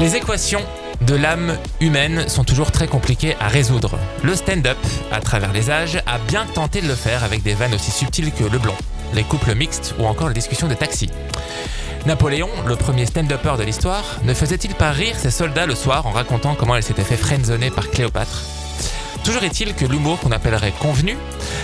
Les équations de l'âme humaine sont toujours très compliquées à résoudre. Le stand-up, à travers les âges, a bien tenté de le faire avec des vannes aussi subtiles que le blond, les couples mixtes ou encore les discussions de taxi. Napoléon, le premier stand-upper de l'histoire, ne faisait-il pas rire ses soldats le soir en racontant comment elle s'était fait friendzoner par Cléopâtre? Toujours est-il que l'humour qu'on appellerait convenu,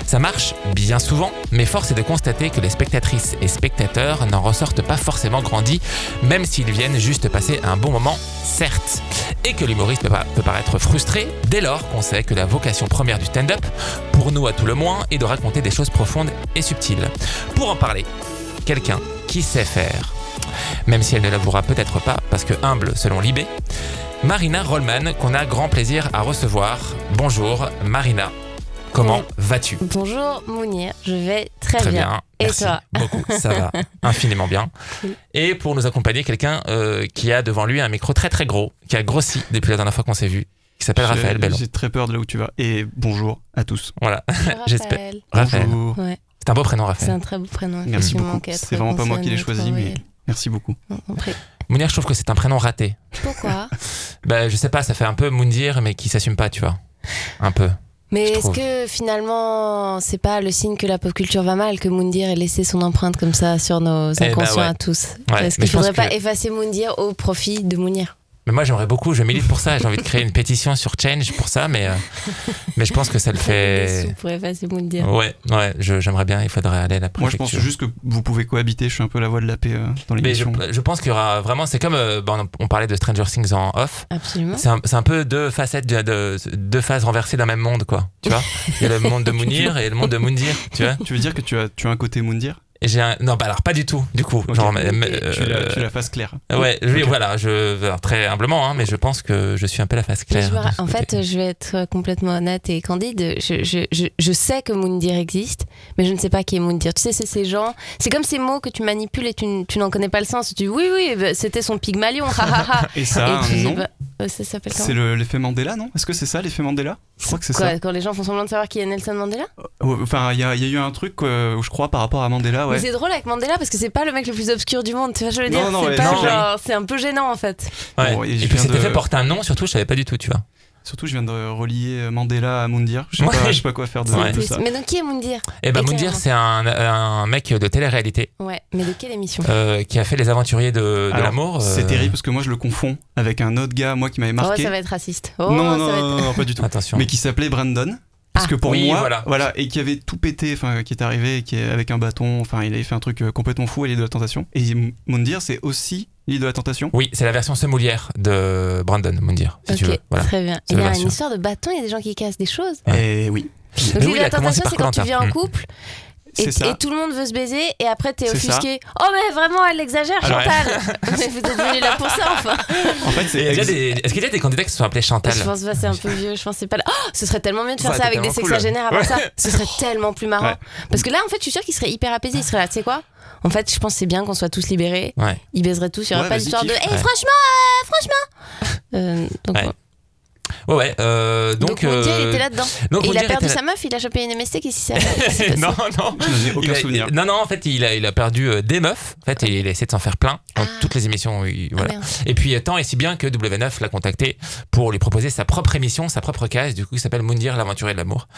ça marche bien souvent, mais force est de constater que les spectatrices et spectateurs n'en ressortent pas forcément grandis, même s'ils viennent juste passer un bon moment, certes. Et que l'humoriste peut, paraître frustré dès lors qu'on sait que la vocation première du stand-up, pour nous à tout le moins, est de raconter des choses profondes et subtiles. Pour en parler, quelqu'un qui sait faire. Même si elle ne l'avouera peut-être pas, parce que humble selon Libé, Marina Rollman, qu'on a grand plaisir à recevoir. Bonjour Marina, comment Bon- vas-tu? Bonjour Mounir, je vais très, Très bien. bien. Et Merci toi? beaucoup. Ça va infiniment bien. Et pour nous accompagner, quelqu'un euh, qui a devant lui un micro très très gros, qui a grossi depuis la dernière fois qu'on s'est vu, qui s'appelle Raphaël Bellon. J'ai très peur de là où tu vas. Et bonjour à tous. Voilà, J'espère. Raphaël. Raphaël. Bonjour. Ouais, C'est un beau prénom, c'est Raphaël. un très beau prénom. Merci beaucoup. C'est vraiment pas moi qui l'ai choisi, mais. Merci beaucoup. Mounir, je trouve que c'est un prénom raté. Pourquoi Bah, je sais pas, ça fait un peu Moundir, mais qui s'assume pas, tu vois. Un peu. Mais est-ce que finalement, c'est pas le signe que la pop culture va mal que Moundir ait laissé son empreinte comme ça sur nos Eh ben inconscients ouais. à tous? Ouais, Est-ce qu'il faudrait pas que- effacer Moundir au profit de Mounir Mais moi, j'aimerais beaucoup, je milite pour ça. J'ai envie de créer une pétition sur Change pour ça, mais, euh, mais je pense que ça le fait. sous pour effacer Moundir. Ouais, ouais, je- j'aimerais bien, il faudrait aller à la Moi, je préfecture. pense juste que vous pouvez cohabiter. Je suis un peu la voix de la paix euh, dans Mais je, l'émission. je pense qu'il y aura vraiment, c'est comme, euh, bon, on parlait de Stranger Things en off, Absolument. c'est un, c'est un peu deux facettes, de, de- deux phases renversées d'un même monde, quoi. Tu vois? Il y a le monde de Mounir et le monde de Moundir, tu vois? Tu veux dire que tu as, tu as un côté Moundir? Et j'ai un... Non, bah alors pas du tout, du coup. Ok. Genre, mais- tu, la, euh, tu es la face claire. Ouais, oui, voilà, je, alors, très humblement, hein, mais je pense que je suis un peu la face claire. en fait, je vais être complètement honnête et candide. Je, je, je, je sais que Moundir existe, mais je ne sais pas qui est Moundir. Tu sais, c'est ces gens. C'est comme ces mots que tu manipules et tu, n'en connais pas le sens. Tu dis oui, oui, bah, c'était son Pygmalion. ha, ha, ha. Et ça, et tu dis, non bah, euh, ça s'appelle C'est le- l'effet Mandela, non? Est-ce que c'est ça l'effet Mandela? Je crois que c'est Quoi, ça. Quand les gens font semblant de savoir qui est Nelson Mandela? Ouais, Enfin, il y, a il y a eu un truc euh, où je crois par rapport à Mandela, ouais. Mais c'est drôle avec Mandela parce que c'est pas le mec le plus obscur du monde. Tu vois, je veux Non, dire. non, c'est ouais, un peu gênant en fait. Ouais. Bon, et puis cet de- effet porte un nom, surtout, je savais pas du tout, tu vois. Surtout, je viens de relier Mandela à Moundir. Je sais, Ouais. pas, je sais pas quoi faire de, Ouais. de Plus- ça. Mais donc qui est Moundir? Et ben. Moundir, c'est un, un mec de télé-réalité Ouais, mais de quelle émission? Euh, qui a fait Les Aventuriers de, de l'amour. euh, C'est terrible parce que moi, je le confonds avec un autre gars, moi, qui m'avait Oh, marqué. ça va être raciste. Oh, non, ça non, va être- non, non, pas du tout. Attention. mais qui s'appelait Brandon. Parce Ah. que pour Oui, moi, voilà. voilà. et qui avait tout pété, enfin, qui est arrivé, qui est avec un bâton, enfin, il avait fait un truc euh, complètement fou à l'île de la tentation. Et Moundir, c'est aussi l'île de la tentation. Oui, c'est la version semoulière de Brandon Moundir, si tu Ok, veux. Voilà. très bien. Il y a une histoire de bâton, il y a des gens qui cassent des choses. Et oui, Donc Mais l'île oui, de la tentation, c'est quand tu viens en Mm. couple et, c'est ça. et tout le monde veut se baiser et après t'es C'est ça. offusqué. Oh mais vraiment, elle exagère, Alors, Chantal. mais vous êtes venu là pour ça, enfin. En fait, Et c'est il y a déjà ex- des- Est-ce qu'il y a des candidats qui se sont appelés Chantal Je pense pas, c'est un peu vieux. Je pense que c'est pas là. Oh, ce serait tellement mieux de faire ça avec des cool. sexagénaires avant Ouais. ça. Ce serait tellement plus marrant. Ouais. Parce que là, en fait, je suis sûre qu'il serait hyper apaisé. Il serait là, tu sais quoi En fait, je pense que c'est bien qu'on soit tous libérés. Ouais. Ils baiseraient tous. Il y aurait Ouais, pas vas-y, d'histoire de. Hé, Ouais. franchement, euh, franchement. Euh, donc, Ouais. ouais. Euh, donc, donc, il était là-dedans. Et il a perdu sa meuf, il a chopé une MST, qu'est-ce qui s'est passé non, non. Je n'ai aucun a- souvenir. Non, non, en fait, il a, il a perdu euh, des meufs. En fait, et il a essayé de s'en faire plein dans Ah. toutes les émissions. il- Ah, voilà. merde. et puis, tant et si bien que W9 l'a contacté pour lui proposer sa propre émission, sa propre case, du coup, qui s'appelle Moundir, l'aventurier de l'amour.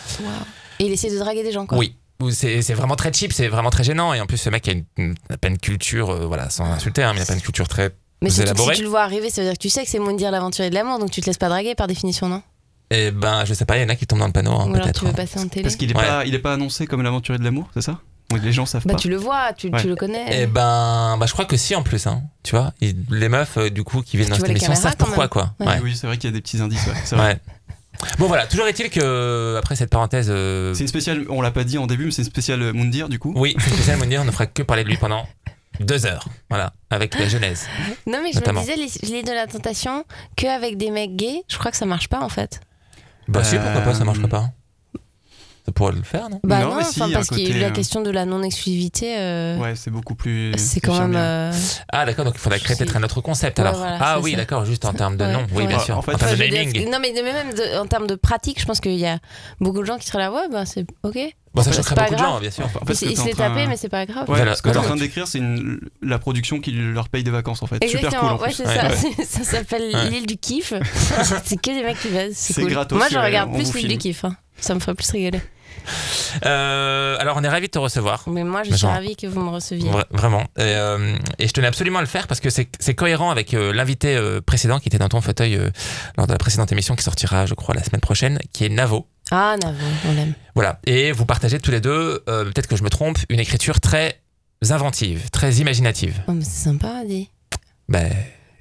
Et il essaie de draguer des gens, quoi. Oui. C'est c'est vraiment très cheap, c'est vraiment très gênant. Et en plus, ce mec a une, une- culture, euh, voilà, sans insulter, hein, mais il pas une culture très. Mais surtout que élaboré. si tu le vois arriver, ça veut dire que tu sais que c'est Moundir l'aventurier de l'amour, donc tu te laisses pas draguer par définition, non? Eh ben, je sais pas, il y en a qui tombent dans le panneau, hein, peut-être. tu veux hein. passer en télé Parce qu'il est, Ouais. pas, il est pas annoncé comme l'aventurier de l'amour, c'est ça? Les gens savent Bah pas. tu le vois, tu, Ouais. tu le connais. Eh ben, bah, je crois que si en plus, hein, tu vois. Les meufs, euh, du coup, qui viennent Tu dans cette les émission savent pourquoi, quoi. Ouais. Ouais. Oui, c'est vrai qu'il y a des petits indices, ouais, vrai. Bon, voilà. Toujours est-il que, après cette parenthèse. euh, C'est une spéciale, on l'a pas dit en début, mais c'est une spéciale euh, Moundir du coup. Oui, c'est spécial Mounir, on ne fera que parler de lui pendant deux heures. Voilà, avec la genèse. Non mais je Notamment. me disais, les- l'île de la tentation, qu'avec des mecs gays, je crois que ça marche pas en fait. Bah, si, pourquoi pas, ça marcherait pas. Ça pourrait le faire, non? Bah Non, non, mais si, enfin, il y a parce côté, la euh, question de la non-exclusivité, euh, Ouais, c'est beaucoup plus. c'est quand même. euh, Ah, d'accord, donc il faudrait créer peut-être un autre concept Ouais, alors. voilà, ah oui, d'accord, juste en termes de Ouais, nom. Oui, ouais. bien sûr. En En, fait, termes de naming. non, mais de- même de- en termes de pratique, je pense qu'il y a beaucoup de gens qui seraient là, ouais, bah c'est ok. Bon, ça choquerait pas beaucoup de grave. gens, bien sûr. En fait, il t'es se en l'est train- tapé, mais c'est pas grave. Ouais, Voilà, ce que tu es en train de décrire, c'est une- la production qui leur paye des vacances en fait. Super Exactement, cool en ouais, c'est Ouais. ça. Ouais. Ça s'appelle Ouais. l'île du kiff. c'est que des mecs qui baissent. C'est cool. gratos, Moi, je regarde plus l'île du kiff. hein. Ça me ferait plus rigoler. Euh, alors, on est ravis de te recevoir. Mais moi, je suis ravie que vous me receviez. Vra- vraiment. Et, euh, et je tenais absolument à le faire parce que c'est cohérent avec euh, l'invité précédent qui était dans ton fauteuil lors de la précédente émission qui sortira, je crois, la semaine prochaine, qui est Navo. Ah, Navo, on l'aime. Voilà. Et vous partagez tous les deux, peut-être que je me trompe, une écriture très inventive, très imaginative. Oh, c'est sympa, dit. Ben,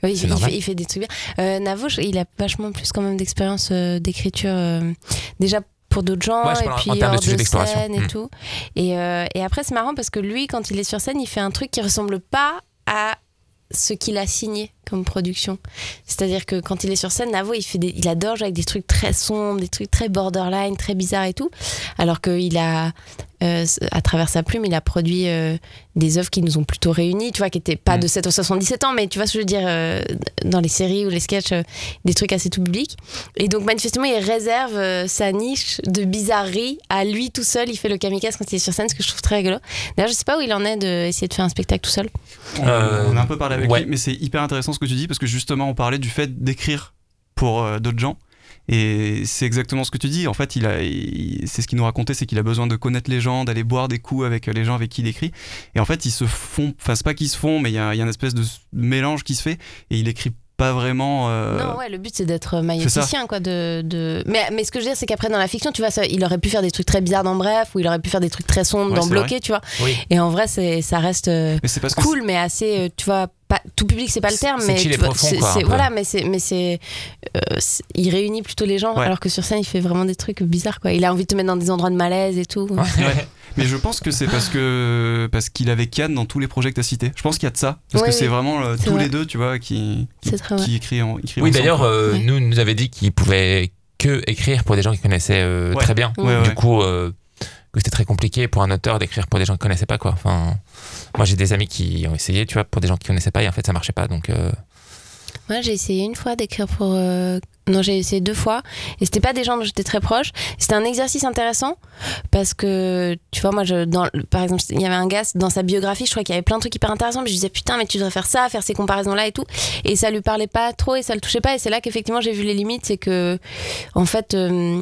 Oui, il, fait, il fait des trucs bien. Euh, Navo, il a vachement plus quand même d'expérience euh, d'écriture. euh, déjà pour d'autres gens, Ouais, et puis en de hors d'exploration. scène et Hmm. tout. Et, euh, et après, c'est marrant parce que lui, quand il est sur scène, il fait un truc qui ressemble pas à ce qu'il a signé comme production. C'est-à-dire que quand il est sur scène, Navo, il, fait des, il adore jouer avec des trucs très sombres, des trucs très borderline, très bizarres et tout. Alors qu'il a, euh, à travers sa plume, il a produit euh, des œuvres qui nous ont plutôt réunis, tu vois, qui n'étaient pas Mm. de 7 à 77 ans, mais tu vois ce que je veux dire, euh, dans les séries ou les sketchs, euh, des trucs assez tout public. Et donc, manifestement, il réserve euh, sa niche de bizarrerie à lui tout seul. Il fait le kamikaze quand il est sur scène, ce que je trouve très rigolo. D'ailleurs, je sais pas où il en est d'essayer de faire un spectacle tout seul. On, Euh, on a un peu parlé avec ouais. lui, mais c'est hyper intéressant ce que tu dis parce que justement on parlait du fait d'écrire pour euh, d'autres gens. Et c'est exactement ce que tu dis. En fait, il a, c'est ce qu'il nous racontait, c'est qu'il a besoin de connaître les gens, d'aller boire des coups avec les gens avec qui il écrit. Et en fait, ils se font, enfin pas qu'ils se font, mais il y a, y a une espèce de mélange qui se fait. Et il écrit pas vraiment. euh, Non, ouais, le but c'est d'être maïoticien, quoi. De, de... Mais, mais ce que je veux dire, c'est qu'après, dans la fiction, tu vois, ça, il aurait pu faire des trucs très bizarres dans Bref, ou il aurait pu faire des trucs très sombres Ouais, dans Bloqué, tu vois. oui. Et en vrai, ça reste euh, Mais que cool, mais assez, euh, tu vois, pas, tout public, c'est pas le terme, mais tu vois, profond, quoi, voilà, mais c'est, mais c'est, euh, il réunit plutôt les gens, Ouais. alors que sur scène, il fait vraiment des trucs bizarres, quoi. Il a envie de te mettre dans des endroits de malaise et tout. Ouais. Mais je pense que c'est parce que parce qu'il avait Kian dans tous les projets que tu as cités. Je pense qu'il y a de ça. Parce Oui, que c'est vraiment euh, tous vrai. les deux, tu vois, qui, qui, qui écrit en, écrit Oui, d'ailleurs, euh, Ouais. nous nous avait dit qu'il pouvait que écrire pour des gens qu'il connaissait euh, Ouais. très bien. Ouais, Du ouais. coup, euh, que c'était très compliqué pour un auteur d'écrire pour des gens qu'il connaissait pas, quoi. Enfin, moi, j'ai des amis qui ont essayé, tu vois, pour des gens qui connaissaient pas, et en fait, ça marchait pas. Donc, euh, Moi, j'ai essayé une fois d'écrire pour. euh, Non, j'ai essayé deux fois. Et c'était pas des gens dont j'étais très proche. C'était un exercice intéressant parce que, tu vois, moi, je, dans, par exemple, il y avait un gars dans sa biographie, je crois qu'il y avait plein de trucs hyper intéressants. Mais je disais, putain, mais tu devrais faire ça, faire ces comparaisons-là et tout. Et ça lui parlait pas trop et ça le touchait pas. Et c'est là qu'effectivement, j'ai vu les limites. C'est que, en fait, euh,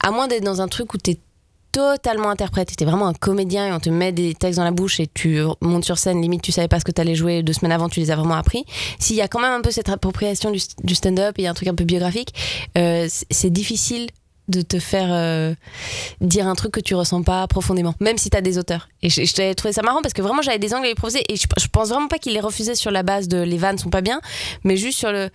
à moins d'être dans un truc où t'es totalement interprète, t'es vraiment un comédien et on te met des textes dans la bouche et tu montes sur scène, limite tu savais pas ce que t'allais jouer deux semaines avant, tu les as vraiment appris. S'il y a quand même un peu cette appropriation du, du stand-up et un truc un peu biographique, euh, c'est- difficile de te faire euh, dire un truc que tu ressens pas profondément, même si t'as des auteurs. Et je, je trouvé ça marrant parce que vraiment j'avais des angles à proposer et je, je pense vraiment pas qu'il les refusait sur la base de les vannes sont pas bien, mais juste sur le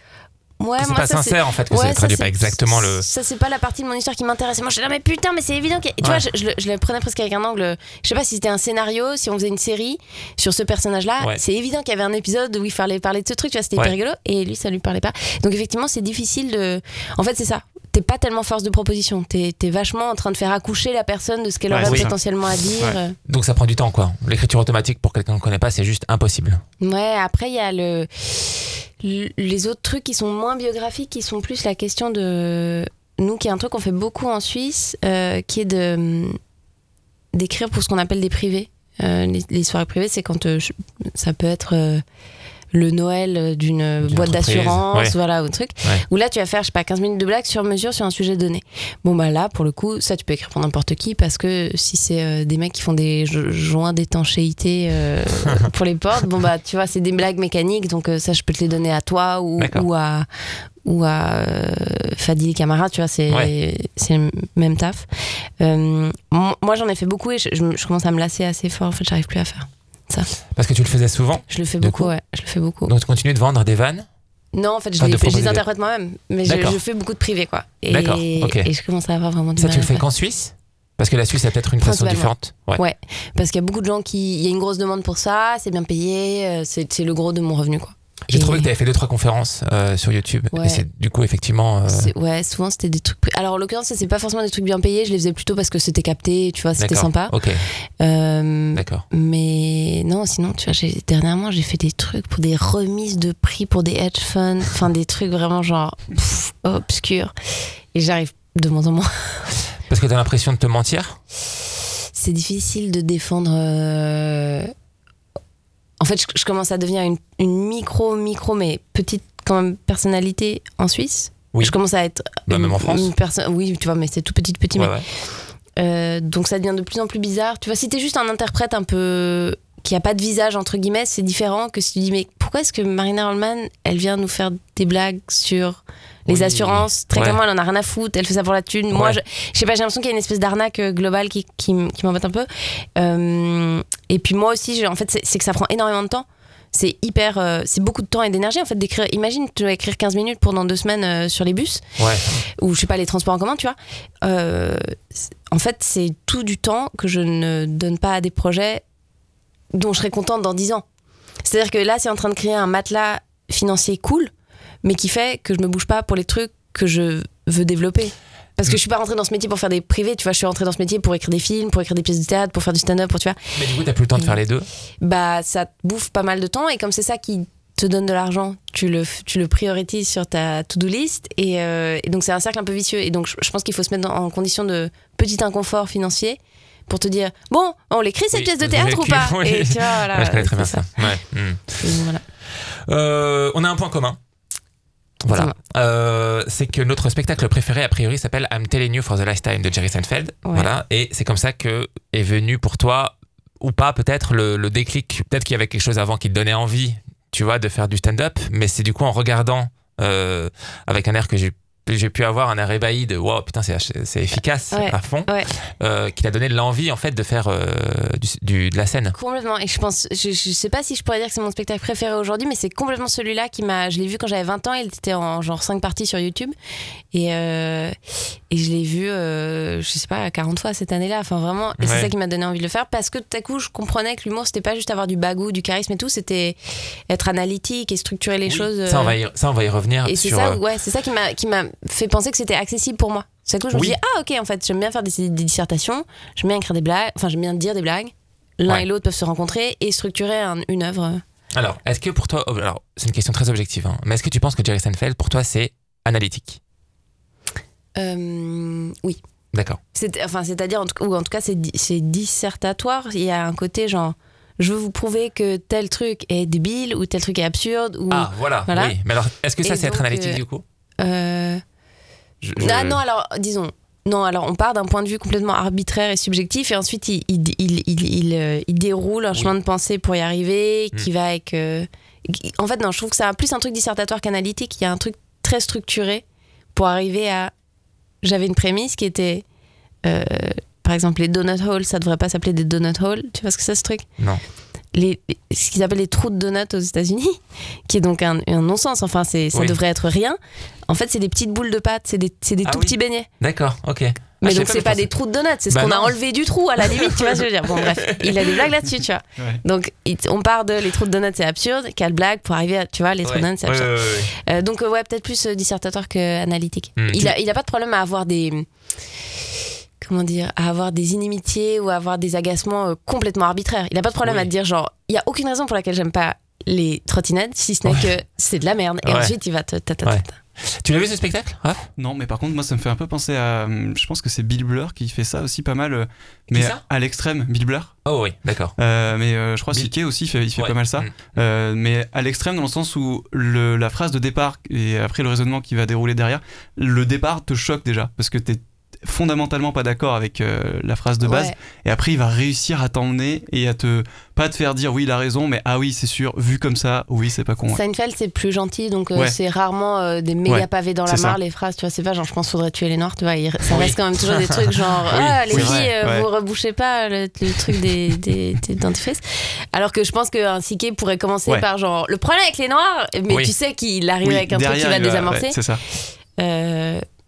ouais c'est pas ça sincère, en fait, que Ouais, ça traduit pas exactement le. Ça, c'est pas la partie de mon histoire qui m'intéresse. Moi, je suis là, mais putain, mais c'est évident que. Tu Ouais. vois, je, je le- je le prenais presque avec un angle. Je sais pas si c'était un scénario, si on faisait une série sur ce personnage-là. Ouais. C'est évident qu'il y avait un épisode où il fallait parler de ce truc, tu vois, c'était hyper rigolo. Et lui, ça lui parlait pas. Donc, effectivement, c'est difficile de. En fait, c'est ça. T'es pas tellement force de proposition. T'es es vachement en train de faire accoucher la personne de ce qu'elle Ouais, aurait potentiellement à dire. Ouais. Donc, ça prend du temps, quoi. L'écriture automatique pour quelqu'un qu'on connaît pas, c'est juste impossible. Ouais, après, il y a le... le- les autres trucs qui sont moins biographiques, qui sont plus la question de. Nous, qui est un truc qu'on fait beaucoup en Suisse, euh, qui est de d'écrire pour ce qu'on appelle des privés. Euh, les, les soirées privées, c'est quand euh, ça peut être euh, le Noël d'une boîte d'assurance, ouais. voilà, ou truc. Ouais. Où là, tu vas faire, je sais pas, 15 minutes de blague sur mesure sur un sujet donné. Bon, bah là, pour le coup, ça, tu peux écrire pour n'importe qui parce que si c'est euh, des mecs qui font des jo- joints d'étanchéité euh, pour les portes, bon, bah, tu vois, c'est des blagues mécaniques, donc euh, ça, je peux te les donner à toi ou, à ou à Fadil Camara, tu vois, c'est Ouais. le même taf. Mo- moi, j'en ai fait beaucoup et je, je commence à me lasser assez fort. En fait, j'arrive plus à faire. Parce que tu le faisais souvent. Je le fais beaucoup, coup ouais. Je le fais beaucoup. Donc, tu continues de vendre des vannes. non, en fait, je les, je les proposer des- interprète moi-même, mais je, fais beaucoup de privé, quoi. Et, D'accord, ok. et je commence à avoir vraiment du Ça, mal tu le fais qu'en Suisse? Parce que la Suisse a peut-être une façon différente. Ouais. Ouais. Parce qu'il y a beaucoup de gens qui. Il y a une grosse demande pour ça, c'est bien payé, euh, c'est le gros de mon revenu, quoi. J'ai trouvé que tu avais fait deux trois conférences euh, sur YouTube. Ouais. Et c'est du coup effectivement. euh, Ouais, souvent c'était des trucs. Alors en l'occurrence, c'est pas forcément des trucs bien payés. Je les faisais plutôt parce que c'était capté, tu vois, c'était sympa. Ok, Euh, d'accord. mais non, sinon, tu vois, dernièrement, j'ai fait des trucs pour des remises de prix pour des hedge funds, enfin des trucs vraiment genre pff, obscurs. Et j'arrive de moins en moins. Parce que tu as l'impression de te mentir? C'est difficile de défendre. En fait, je, je commence à devenir une, une micro, micro, mais petite quand même personnalité en Suisse. Oui. Je commence à être. Bah, une- même en France. une personne. Oui, tu vois, mais c'est tout petit, petit. Ouais, mais ouais. Euh, donc ça devient de plus en plus bizarre. Tu vois, si t'es juste un interprète un peu qui a pas de visage entre guillemets, c'est différent que si tu dis mais pourquoi est-ce que Marina Rollman, elle vient nous faire des blagues sur les Oui. assurances? Très Ouais. clairement, elle en a rien à foutre. Elle fait ça pour la thune. Moi, je, je sais pas, j'ai l'impression qu'il y a une espèce d'arnaque euh, globale qui, qui, qui m'embête un peu. Euh, et puis moi aussi, en fait, c'est que ça prend énormément de temps. C'est hyper, euh, c'est beaucoup de temps et d'énergie en fait d'écrire. Imagine, tu dois écrire 15 minutes pendant deux semaines euh, sur les bus Ouais. ou je sais pas les transports en commun tu vois Euh, en fait c'est tout du temps que je ne donne pas à des projets dont je serais contente dans 10 ans c'est à dire que là c'est en train de créer un matelas financier cool mais qui fait que je me bouge pas pour les trucs que je veux développer parce que je suis pas rentrée dans ce métier pour faire des privés, tu vois, je suis rentrée dans ce métier pour écrire des films, pour écrire des pièces de théâtre, pour faire du stand-up, pour tu vois Mais du coup, t'as plus le temps de faire les deux. bah ça te bouffe pas mal de temps et comme c'est ça qui te donne de l'argent, tu le, tu le priorises sur ta to-do list et, euh, et donc c'est un cercle un peu vicieux et donc je, je pense qu'il faut se mettre en condition de petit inconfort financier pour te dire bon on l'écrit cette Oui, pièce de théâtre ou pas? oui. et tu vois voilà, Ouais, je connais très bien ça. Ouais. hmm. Voilà. Euh, on a un point commun. Voilà. Euh, c'est que notre spectacle préféré, a priori, s'appelle I'm Telling You for the Last Time de Jerry Seinfeld. Ouais. Voilà. Et c'est comme ça que est venu pour toi, ou pas, peut-être, le, le déclic. Peut-être qu'il y avait quelque chose avant qui te donnait envie, tu vois, de faire du stand-up. Mais c'est du coup en regardant, euh, avec un air que j'ai j'ai pu avoir un air ébahi de wow putain c'est efficace Ouais, à fond ouais. euh, qui t'a donné l'envie en fait de faire euh, du, du- de la scène Complètement. Et je pense, je, je sais pas si je pourrais dire que c'est mon spectacle préféré aujourd'hui, mais c'est complètement celui-là qui m'a. Je l'ai vu quand j'avais 20 ans. Il était en genre 5 parties sur YouTube. Et, euh, et je l'ai vu, je sais pas, 40 fois cette année-là. Enfin, vraiment. Et Ouais. c'est ça qui m'a donné envie de le faire parce que tout à coup, je comprenais que l'humour, c'était pas juste avoir du bagou, du charisme et tout. C'était être analytique et structurer les Oui. choses. ça on va y, ça on va y revenir et c'est ça, ouais, c'est ça qui m'a fait penser que c'était accessible pour moi. C'est à coup je me dis ah ok en fait j'aime bien faire des, des dissertations, j'aime bien écrire des blagues, enfin j'aime bien dire des blagues. L'un Ouais. et l'autre peuvent se rencontrer et structurer un- une œuvre. Alors, est-ce que pour toi, oh, alors c'est une question très objective, hein, mais est-ce que tu penses que Jerry Seinfeld, pour toi, c'est analytique? Euh, oui. D'accord. C'est, enfin, c'est-à-dire, en tout, ou en tout cas, c'est, di- c'est dissertatoire. Il y a un côté genre, je veux vous prouver que tel truc est débile ou tel truc est absurde. Ou, Ah, voilà. Voilà. Oui. Mais alors, est-ce que ça, c'est être analytique euh, du coup? Je- je- Ah non, alors, disons. Non, alors on part d'un point de vue complètement arbitraire et subjectif, et ensuite il, il, il, il, il, euh, déroule un Oui. chemin de pensée pour y arriver, qui Mm. va avec. euh, qui- En fait, non, je trouve que c'est plus un truc dissertatoire qu'analytique. Il y a un truc très structuré pour arriver à. J'avais une prémisse qui était. euh, par exemple, les donut holes, ça devrait pas s'appeler des donut holes. Tu vois ce que c'est ce truc? Non. Les, ce qu'ils appellent les trous de donuts aux États-Unis, qui est donc un, un non-sens. Enfin, ça Oui. devrait être rien. En fait, c'est des petites boules de pâte, c'est des, des Ah tout oui. petits beignets. D'accord, ok. Mais Ah, je donc, c'est pas pensais- des trous de donuts, c'est ce Bah qu'on a enlevé du trou, à la limite, tu vois ce que je veux dire. Bon, bref, il a des blagues là-dessus, tu vois. Ouais. Donc, on part de les trous de donuts, c'est absurde. Quelle blague pour arriver à, tu vois, les trous de Ouais. donuts, c'est Ouais, absurde. ouais, ouais, ouais. Euh, donc, ouais, peut-être plus euh, dissertatoire qu'analytique. Hmm. Il, a, il a pas de problème à avoir des. Comment dire À avoir des inimitiés ou à avoir des agacements euh, complètement arbitraires. Il a pas de problème Oui. à te dire, genre, il y a aucune raison pour laquelle j'aime pas les trottinettes, si ce n'est Ouais. que c'est de la merde. Et Ouais. ensuite, il va te. ta- ta- ta- Ouais. ta. Tu l'as vu ce spectacle Non, mais par contre, moi, ça me fait un peu penser à. hum, Je pense que c'est Bill Blur qui fait ça aussi pas mal. euh, Mais ça? à l'extrême, Bill Blur. Oh oui, d'accord. Euh, mais euh, je crois Bill- Siké aussi, il fait, il fait Ouais. pas mal ça. Mm. Euh, mais à l'extrême, dans le sens où le, la phrase de départ et après le raisonnement qui va dérouler derrière, le départ te choque déjà parce que t'es fondamentalement pas d'accord avec euh, la phrase de base Ouais. et après il va réussir à t'emmener et à te pas te faire dire oui il a raison mais ah oui c'est sûr vu comme ça oui c'est pas con ouais. Seinfeld, c'est plus gentil, donc euh, Ouais. c'est rarement euh, des méga pavés dans la ça. mare, les phrases. Tu vois, c'est pas genre je pense faudrait tuer les noirs, tu vois. il- ça Oui. reste quand même toujours des trucs genre Oui, ah, les c'est filles, euh, vous rebouchez pas le, le truc des, des, des dentifrices. Alors que je pense qu'un Siké pourrait commencer par genre le problème avec les noirs, mais Oui. tu sais qu'il arrive Oui, avec un truc qui va il désamorcer. c'est ça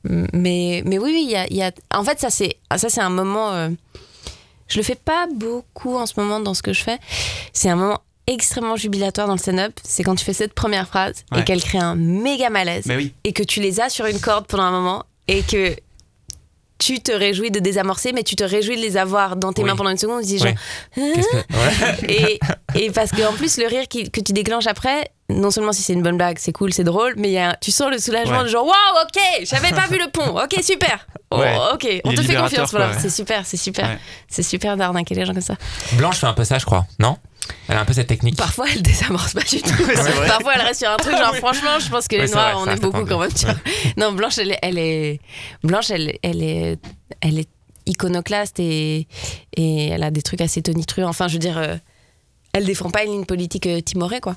mais, mais oui, oui, il y a, il y a- En fait, ça, c'est, ça, c'est un moment. euh, je le fais pas beaucoup en ce moment dans ce que je fais. C'est un moment extrêmement jubilatoire dans le stand-up, c'est quand tu fais cette première phrase et Ouais. qu'elle crée un méga malaise oui. et que tu les as sur une corde pendant un moment et que tu te réjouis de désamorcer, mais tu te réjouis de les avoir dans tes Oui. mains pendant une seconde. Tu dis Oui. genre, que- ouais. et, et parce qu'en plus, le rire qui- que tu déclenches après, non seulement si c'est une bonne blague, c'est cool, c'est drôle, mais il y a, tu sens le soulagement Ouais. de genre, waouh, ok, j'avais pas vu le pont, ok, super. Oh, Ouais. ok, on te fait confiance. Voilà. ouais. C'est super, c'est super. Ouais. C'est super d'arnaquer les gens comme ça. Blanche fait un peu ça, je crois. Non? Elle a un peu cette technique. Parfois, elle désamorce pas du tout. Parfois, elle reste sur un truc, genre, franchement, je pense que Ouais, les noirs, vrai, on est beaucoup quand même. tu vois. Non, Blanche, elle est, elle est, Blanche, elle, elle est, elle est iconoclaste et, et elle a des trucs assez tonitruants. Enfin, je veux dire, euh, elle défend pas une ligne politique euh, timorée, quoi.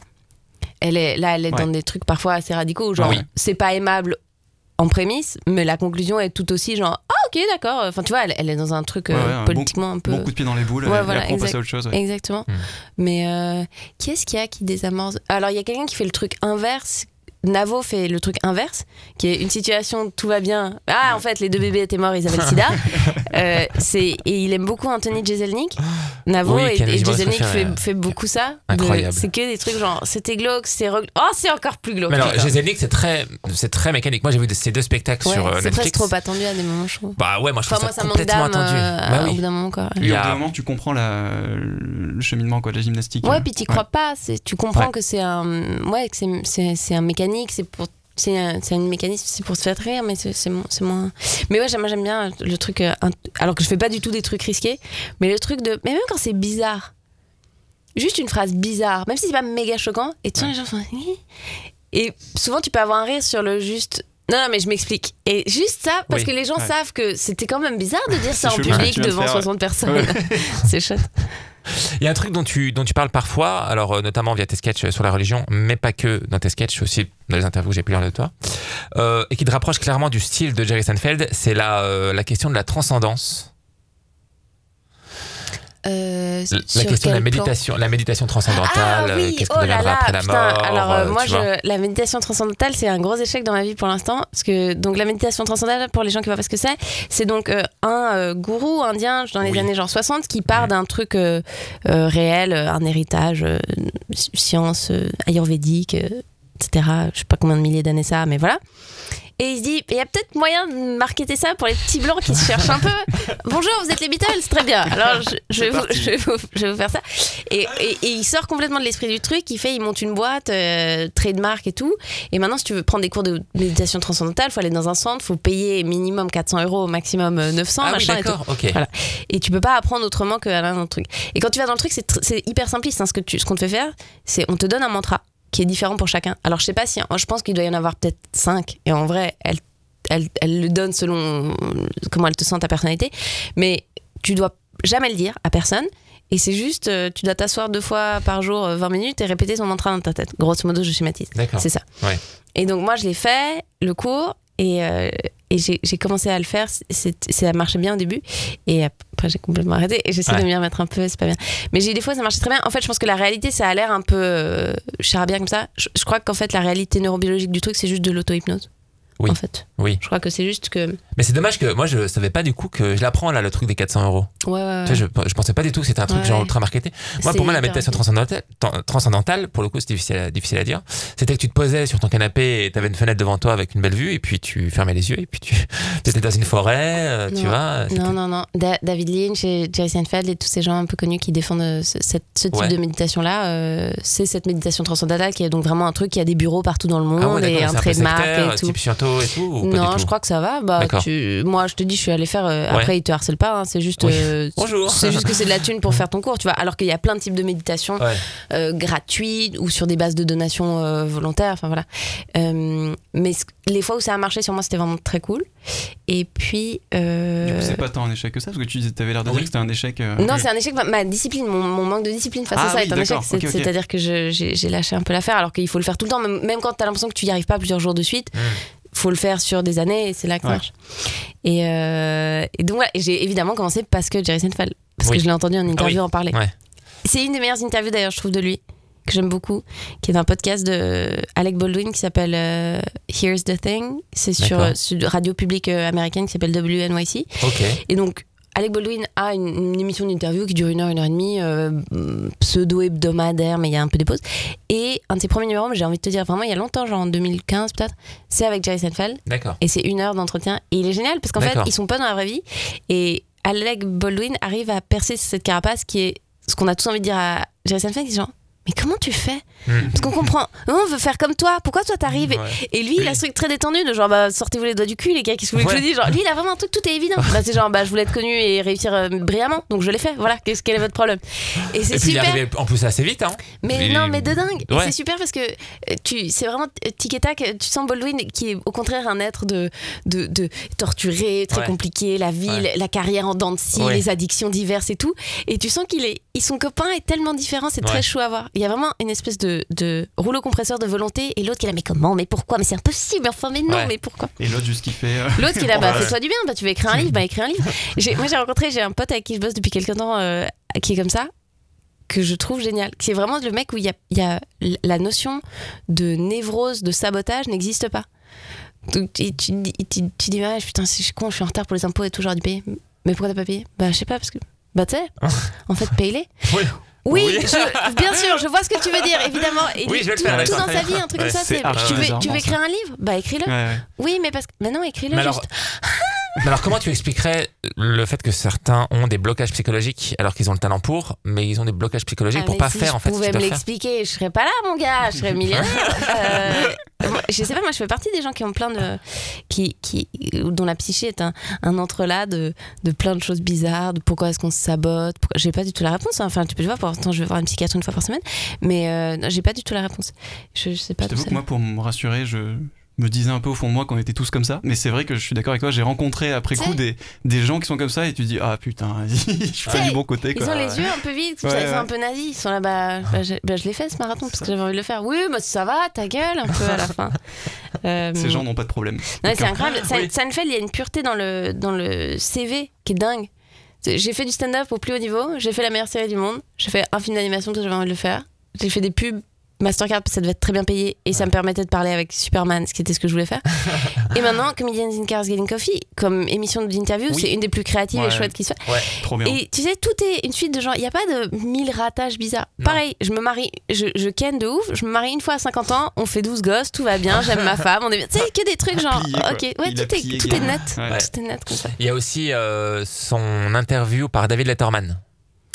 Elle est, là, elle est Ouais. dans des trucs parfois assez radicaux, où genre, Oui. c'est pas aimable en prémisse, mais la conclusion est tout aussi genre, ah, ok, d'accord. Enfin, tu vois, elle, elle est dans un truc euh, un politiquement un peu. Bon coup de pied dans les boules. Ouais, et voilà, après, on passe à autre chose. ouais. Exactement. Hmm. Mais euh, qui est-ce qu'il y a qui désamorce? Alors, il y a quelqu'un qui fait le truc inverse. Navo fait le truc inverse, qui est une situation, tout va bien. Ah, en fait, les deux bébés étaient morts, ils avaient le sida. Euh, c'est, et il aime beaucoup Anthony Jeselnik. Navo Oui, et, et Jeselnik fait, fait beaucoup ça. C'est que des trucs genre, c'était glauque, c'est. re- Oh, c'est encore plus glauque. Mais alors. Jeselnik, c'est très, c'est très mécanique. Moi, j'ai vu ces deux spectacles Ouais, sur euh, c'est Netflix. presque trop attendu à des moments, je trouve. Bah ouais, moi je trouve Enfin, moi, ça ça manque complètement attendu. euh, bah au bout d'un moment, quoi. Il Et y au a- bout d'un moment, tu comprends la, le cheminement quoi, de la gymnastique. Ouais, puis tu ouais. crois pas. Tu comprends Ouais. que c'est un, ouais, que c'est, c'est, c'est un c'est pour, c'est un, mécanisme, c'est pour se faire rire, mais c'est, c'est, mo- c'est moins. Mais ouais, j'aime, bien le truc. euh, alors que je fais pas du tout des trucs risqués, mais le truc de, mais même quand c'est bizarre, juste une phrase bizarre, même si c'est pas méga choquant, et tu sens les gens font. Et souvent, tu peux avoir un rire sur le juste. Non, non, mais je m'explique. Et juste ça, parce Oui, que les gens ouais. savent que c'était quand même bizarre de dire ça en public de devant faire, ouais. 60 personnes. c'est chouette. Il y a un truc dont tu, dont tu parles parfois, alors euh, notamment via tes sketchs sur la religion, mais pas que dans tes sketchs, aussi dans les interviews que j'ai pu lire de toi, euh, et qui te rapproche clairement du style de Jerry Seinfeld, c'est la, euh, la question de la transcendance. Euh, La question de la méditation, la méditation transcendantale, Ah oui, qu'est-ce oh qu'on là deviendra là, après la putain. mort Alors euh, euh, moi, je, la méditation transcendantale, c'est un gros échec dans ma vie pour l'instant, parce que donc la méditation transcendantale, pour les gens qui voient pas ce que c'est, c'est donc euh, un gourou indien dans les Oui. années genre 60 qui part d'un truc réel, un héritage, science ayurvédique, etc. Je sais pas combien de milliers d'années ça, mais voilà. Et il se dit, il y a peut-être moyen de marketer ça pour les petits blancs qui se cherchent un peu. Bonjour, vous êtes les Beatles, très bien. Alors je, je vais, vous, parti. je, vais vous, je vais vous faire ça. Et, et- et il sort complètement de l'esprit du truc. Il fait, il monte une boîte, euh, trademark et tout. Et maintenant, si tu veux prendre des cours de méditation transcendantale, faut aller dans un centre, faut payer minimum 400 euros, maximum euh, 900, Ah oui, machin d'accord, ok. Voilà. Et tu peux pas apprendre autrement que dans le truc. Et quand tu vas dans le truc, c'est hyper simpliste. hein, ce que tu, ce qu'on te fait faire, c'est on te donne un mantra qui est différent pour chacun. Alors je sais pas si, je pense qu'il doit y en avoir peut-être 5 Et en vrai, elle, elle, elle le donne selon comment elle te sent ta personnalité. Mais tu dois jamais le dire à personne. Et c'est juste, euh, tu dois t'asseoir deux fois par jour, euh, 20 minutes, et répéter ton mantra dans ta tête. Grosso modo, je schématise. D'accord. C'est ça. Ouais. Et donc moi, je l'ai fait, le cours, et, euh, et j'ai commencé à le faire. C'est- Ça marchait bien au début. Et après, j'ai complètement arrêté. Et j'essaie Ouais. de m'y remettre un peu, c'est pas bien. Mais j'ai des fois, ça marchait très bien. En fait, je pense que la réalité, ça a l'air un peu euh, charabia comme ça. Je, je crois qu'en fait, la réalité neurobiologique du truc, c'est juste de l'auto-hypnose. Oui. En fait. Oui. Je crois que c'est juste que. Mais c'est dommage que moi je savais pas du coup que je l'apprends là le truc des 400 euros. Ouais, ouais. Tu je, je pensais pas du tout que c'était un truc Ouais. genre ultra marketé. Moi, pour moi, la méditation transcendantale, transcendantale, pour le coup, c'est difficile à, difficile à dire. C'était que tu te posais sur ton canapé et tu avais une fenêtre devant toi avec une belle vue, et puis tu fermais les yeux, et puis tu étais dans une forêt, euh, tu Non. vois. c'était- Non, non, non. Da- David Lynch et Jerry Seinfeld et tous ces gens un peu connus qui défendent euh, ce, cette- ce type de méditation-là, euh, c'est cette méditation transcendantale qui est donc vraiment un truc qui a des bureaux partout dans le monde Ah ouais, et un peu trademark et tout. type Sciento et tout ou pas du Non, tout je crois que ça va. Bah, D'accord. tu... Moi, je te dis, je suis allée faire. euh, Ouais. Après, ils te harcèlent pas. hein, c'est juste. Oui. euh, Bonjour. C'est juste que c'est de la thune pour faire ton cours, tu vois. Alors qu'il y a plein de types de méditation Ouais. euh, gratuites ou sur des bases de donations euh, volontaires. Enfin voilà. Euh, mais ce- les fois où ça a marché sur moi, c'était vraiment très cool. Et puis. euh, Du coup, c'est pas tant un échec que ça, parce que tu avais l'air de dire Oui. que c'était un échec. euh, Non, c'est un échec. Ma, ma discipline, mon, mon manque de discipline face Ah à ça oui, est un échec. d'accord, C'est- ok, ok. C'est-à-dire que je- j'ai j'ai lâché un peu l'affaire, alors qu'il faut le faire tout le temps. Même, même quand t'as l'impression que tu y arrives pas plusieurs jours de suite, Mm. Faut le faire sur des années et c'est là que ça Ouais. marche. Et, euh, et donc voilà, j'ai évidemment commencé parce que Jerry Seinfeld, parce Oui. que je l'ai entendu en interview oui. en parler. Ouais. C'est une des meilleures interviews d'ailleurs, je trouve, de lui, que j'aime beaucoup, qui est un podcast de Alec Baldwin qui s'appelle euh, Here's the Thing. C'est sur, D'accord. sur radio publique euh, américaine qui s'appelle WNYC. Ok. Et donc, Alec Baldwin a une, une émission d'interview qui dure une heure, une heure et demie, euh, pseudo-hebdomadaire, mais il y a un peu des pauses. Et un de ses premiers numéros, mais j'ai envie de te dire vraiment il y a longtemps, genre en 2015 peut-être, c'est avec Jerry Seinfeld. D'accord. Et c'est une heure d'entretien. Et il est génial parce qu'en fait, ils sont pas dans la vraie vie. Et Alec Baldwin arrive à percer cette carapace qui est ce qu'on a tous envie de dire à Jerry Seinfeld. Sont genre, mais comment tu fais? Hmm. Parce qu'on comprend. On veut faire comme toi. Pourquoi toi t'arrives? Et- Ouais. Et lui, il a ce truc très détendu de genre, bah, sortez-vous les doigts du cul, les gars, qu'est-ce que vous voulez que je Ouais. dise? Genre, lui, il a vraiment un truc, tout est évident. Bah, c'est genre, bah, je voulais être connu et réussir euh, brillamment, donc je l'ai fait. Voilà, qu'est-ce quel est votre problème? Et c'est Et puis il est super. en plus assez vite, hein. Mais Il- non, mais de dingue. Et Ouais. C'est super parce que euh, tu, c'est vraiment euh, tic et tac. Tu sens Baldwin qui est au contraire un être de, de, de torturé, très Ouais. compliqué, la vie, Ouais. la carrière en dents de scie, Ouais. les addictions diverses et tout. Et tu sens qu'il est, il- son copain est tellement différent, c'est Ouais. très chou à voir. Il y a vraiment une espèce de, de rouleau compresseur de volonté et l'autre qui est là, mais comment, mais pourquoi, mais c'est impossible, enfin, mais non, Ouais. mais pourquoi Et l'autre, juste qui fait. euh, L'autre qui est là, bah, fais-toi du bien, bah, tu veux écrire un livre, bah, écris un livre. Moi, j'ai rencontré, j'ai un pote avec qui je bosse depuis quelques temps, euh, qui est comme ça, que je trouve génial. Qui est vraiment le mec où il y a, y a la notion de névrose, de sabotage n'existe pas. Donc, tu, tu, tu, tu dis, ouais, putain, je suis con, je suis en retard pour les impôts et tout, j'aurais dû payer. Mais pourquoi t'as pas payé? Bah, je sais pas, parce que. Bah, tu sais, en fait, paye-les. Oui. Oui, Oui. je- bien sûr, je vois ce que tu veux dire, évidemment. Et Oui, je vais le tout, faire, tout d'accord. dans sa vie, un truc Ouais, comme ça, c'est Tu veux, tu veux écrire un livre? Bah, écris-le. Ouais, ouais. Oui, mais parce que. Maintenant, écris-le juste. alors, mais alors, comment tu expliquerais le fait que certains ont des blocages psychologiques alors qu'ils ont le talent pour, mais ils ont des blocages psychologiques Ah, pour pas si faire je en fait ce pouvais me l'expliquer, je serais pas là, mon gars, je serais millionnaire. Euh, moi, je sais pas, moi, je fais partie des gens qui ont plein de, qui, qui, dont la psyché est un, un entrelac de, de plein de choses bizarres, de pourquoi est-ce qu'on se sabote. pourquoi- J'ai pas du tout la réponse. hein. Enfin, tu peux le voir. Pourtant, je vais voir une psychiatre une fois par semaine, mais euh, j'ai pas du tout la réponse. Je, je sais pas Je t'avoue ça que moi, pour me rassurer, je me disais un peu au fond de moi qu'on était tous comme ça. Mais c'est vrai que je suis d'accord avec toi. J'ai rencontré après coup des, des gens qui sont comme ça et tu dis Ah putain, je suis pas du bon côté. Ils Quoi. ont les yeux un peu vides, Ouais, ils sont un peu nazis. Ils sont là, bah, bah, je, bah, je l'ai fait ce marathon parce que j'avais envie de le faire. Oui, bah ça va, ta gueule, un peu à la fin. Euh, Ces gens n'ont pas de problème. C'est incroyable. Sein- Oui. Seinfeld, il y a une pureté dans le, dans le CV qui est dingue. J'ai fait du stand-up au plus haut niveau, j'ai fait la meilleure série du monde, j'ai fait un film d'animation parce que j'avais envie de le faire, j'ai fait des pubs Mastercard parce que ça devait être très bien payé et ça me permettait de parler avec Superman, ce qui était ce que je voulais faire. et maintenant, Comedians in Cars Getting Coffee, comme émission d'interview, Oui. c'est une des plus créatives Ouais. et chouettes qui se fait. Ouais. Trop bien. Et tu sais, tout est une suite de gens. Il n'y a pas de mille ratages bizarres. Non. Pareil, je me marie, je, je ken de ouf. Je me marie une fois à 50 ans, on fait 12 gosses, tout va bien, j'aime ma femme, on est bien. Tu sais, que des trucs genre, ok, ouais, tout, est, tout est net. Ouais. Tout est net comme ça. Il y a aussi euh, son interview par David Letterman.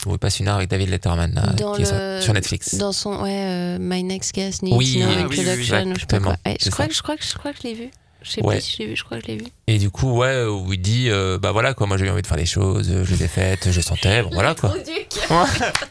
Où il passe une heure avec David Letterman là, est sur- Netflix. Dans son, ouais, euh, My Next Guest Needs Oui, No ah oui, je sais pas quoi. exactement, Ouais, je, crois que, je, crois que, je crois que je l'ai vu. Je sais Ouais. plus si je l'ai vu, je crois que je l'ai vu. Et du coup, ouais, où il dit, euh, bah voilà quoi, moi j'ai eu envie de faire les choses, je les ai faites, je les sentais, bon voilà quoi.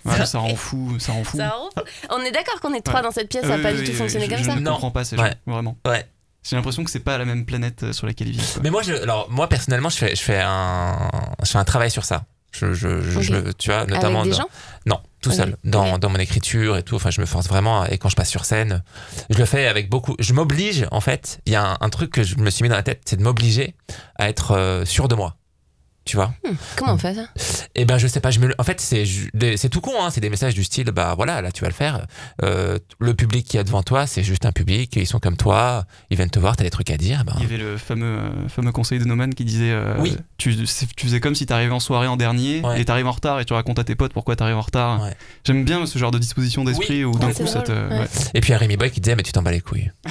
Ouais, ça rend fou, ça rend fou. Ça rend fou. On est d'accord qu'on est trois Ouais. dans cette pièce, ça n'a pas oui, du tout oui, fonctionné je- comme je ça. ne Non. comprends pas ces gens, Ouais. vraiment. Ouais. J'ai l'impression que c'est pas la même planète euh, sur laquelle ils vivent. Mais moi, je, alors moi personnellement, je fais, je fais un, je fais un travail sur ça. Je, je, je, tu vois, notamment Avec des dans- gens Non, tout seul, dans, dans mon écriture et tout. Enfin, je me force vraiment. à- Et quand je passe sur scène, je le fais avec beaucoup. Je m'oblige, en fait. Il y a un, un truc que je me suis mis dans la tête, c'est de m'obliger à être euh, sûr de moi. Tu vois Comment on fait ça? Et ben, je sais pas. Je me, en fait, c'est tout con. Hein, c'est des messages du style, bah voilà, là tu vas le faire. Euh, le public qui est devant toi, c'est juste un public. Ils sont comme toi. Ils viennent te voir. T'as des trucs à dire. Ben, Il y avait le fameux, euh, fameux conseiller de Noman qui disait euh, Oui. tu, tu faisais comme si t'arrivais en soirée en dernier Ouais. et t'arrives en retard et tu racontes à tes potes pourquoi t'arrives en retard. Ouais. J'aime bien ce genre de disposition d'esprit où d'un coup ça te. drôle, ouais. ouais. Et puis a Rémi Boy qui disait, mais tu t'en bats les couilles.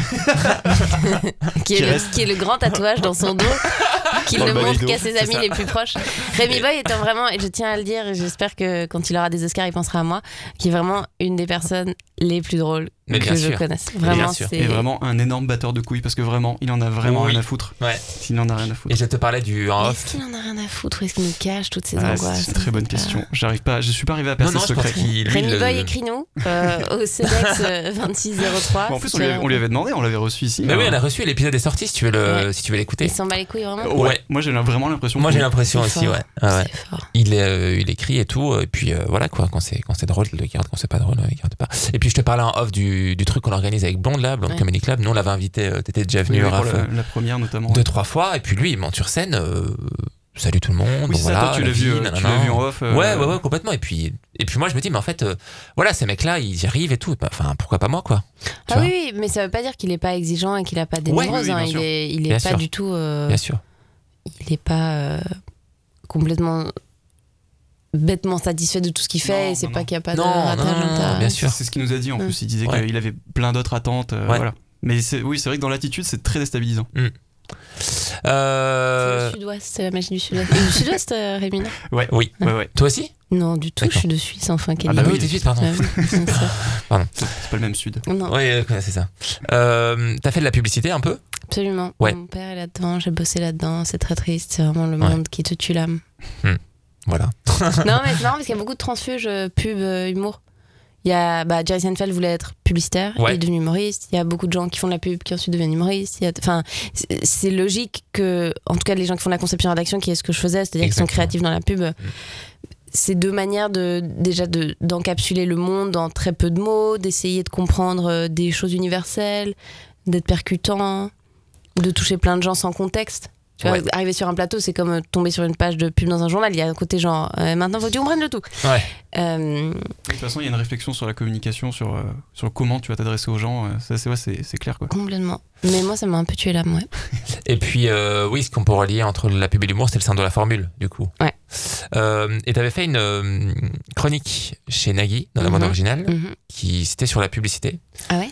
qui est, Qui le, reste. qui est le grand tatouage dans son dos, qu'il ne montre qu'à ses amis les plus proches. Rémi Boy étant vraiment, et je tiens à le dire, j'espère que quand il aura des Oscars, il pensera à moi, qui est vraiment une des personnes les plus drôles Mais que bien je sûr. connaisse. bien Vraiment, sûr. c'est. Et vraiment un énorme batteur de couilles parce que vraiment il en a vraiment Oui. rien à foutre. Ouais. S'il en a rien à foutre. Et je te parlais du en off. Est-ce qu'il en a rien à foutre? Ou est-ce qu'il nous cache toutes ces angoisses? c'est une très bonne Je sais pas. question. J'arrive pas, je suis pas arrivé à Non, percer non, ce je pense secret. qu'il. lui, Rémi le- Boy, écris-nous euh, au CEDEX euh, 2603. Bon, en plus, on lui, avait, on lui avait demandé, on l'avait reçu ici. Mais oui, on a reçu l'épisode est sorti si tu veux le, Ouais. si tu veux l'écouter. Il s'en bat les couilles vraiment. Ouais. Moi j'ai vraiment l'impression. Moi que- j'ai l'impression C'est aussi, ouais. Ah ouais. C'est fort. Il, est, euh, il écrit et tout, et puis euh, voilà quoi, quand c'est quand c'est drôle, il le garde, quand c'est pas drôle, il le garde pas. Et puis je te parlais en off du, du truc qu'on organise avec Blonde là, Blonde Ouais. Comedy Club. Nous on l'avait invité, euh, t'étais déjà venu, oui, pour Raph, la, euh, la première notamment. deux trois fois, et puis lui il monte sur scène, euh, salut tout le monde, Oui, c'est voilà. ça, toi tu la l'as vu, euh, tu vu en off. euh, Ouais, ouais, ouais, complètement. Et puis, et puis moi je me dis, mais en fait, euh, voilà, ces mecs-là, ils y arrivent et tout. Enfin, pourquoi pas moi quoi Tu Ah oui, oui, mais ça veut pas dire qu'il est pas exigeant et qu'il a pas des Ouais, oui, hein. Il est, il est Bien pas sûr. du tout. euh, Bien sûr. il est pas euh, complètement bêtement satisfait de tout ce qu'il fait Non, et c'est pas qu'il n'y a pas de Non, ratage non, non, intéressant. bien sûr. c'est ce qu'il nous a dit en Mm. plus. Il disait Ouais. qu'il avait plein d'autres attentes. euh, Ouais. Voilà. Mais c'est- oui, c'est vrai que dans l'attitude, c'est très déstabilisant. C'est Euh, le sud-ouest, c'est la magie du sud-ouest. du sud-ouest, euh, Rémi, non? Ouais. Oui. Ouais, ouais. Toi aussi? Non, du tout, D'accord. je suis de Suisse, enfin, quelle Ah bah oui, suite, pardon. C'est pas le même sud. Non, Oui, euh, c'est ça. Euh, T'as fait de la publicité un peu? Absolument. Ouais. Mon père est là-dedans, j'ai bossé là-dedans, c'est très triste, c'est vraiment le Ouais. monde qui te tue l'âme. Voilà. non, mais c'est marrant parce qu'il y a beaucoup de transfuges euh, pub, euh, humour. Il y a bah, Jerry Seinfeld voulait être publicitaire, Ouais. il est devenu humoriste. Il y a beaucoup de gens qui font de la pub qui ensuite deviennent humoristes. Enfin, c'est- logique que, en tout cas, les gens qui font de la conception rédaction, qui est ce que je faisais, c'est-à-dire qu'ils sont créatifs dans la pub. C'est deux manières de déjà de d'encapsuler le monde en très peu de mots, d'essayer de comprendre euh, des choses universelles, d'être percutant, de toucher plein de gens sans contexte. Tu vois, Ouais. arriver sur un plateau, c'est comme euh, tomber sur une page de pub dans un journal. Il y a un côté genre, euh, maintenant faut que tu comprennes le tout. Ouais. Euh, De toute façon, il y a une réflexion sur la communication, sur, euh, sur comment tu vas t'adresser aux gens. Ça, c'est ouais, c'est c'est clair, quoi. complètement. Mais moi, ça m'a un peu tué l'âme, ouais. Et puis, euh, oui, ce qu'on pourrait lier entre la pub et l'humour, c'est le syndrome de la formule, du coup. Ouais. Euh, et tu avais fait une euh, chronique chez Nagui, dans la bande Mhm. originale, Mhm. qui c'était sur la publicité. Ah ouais?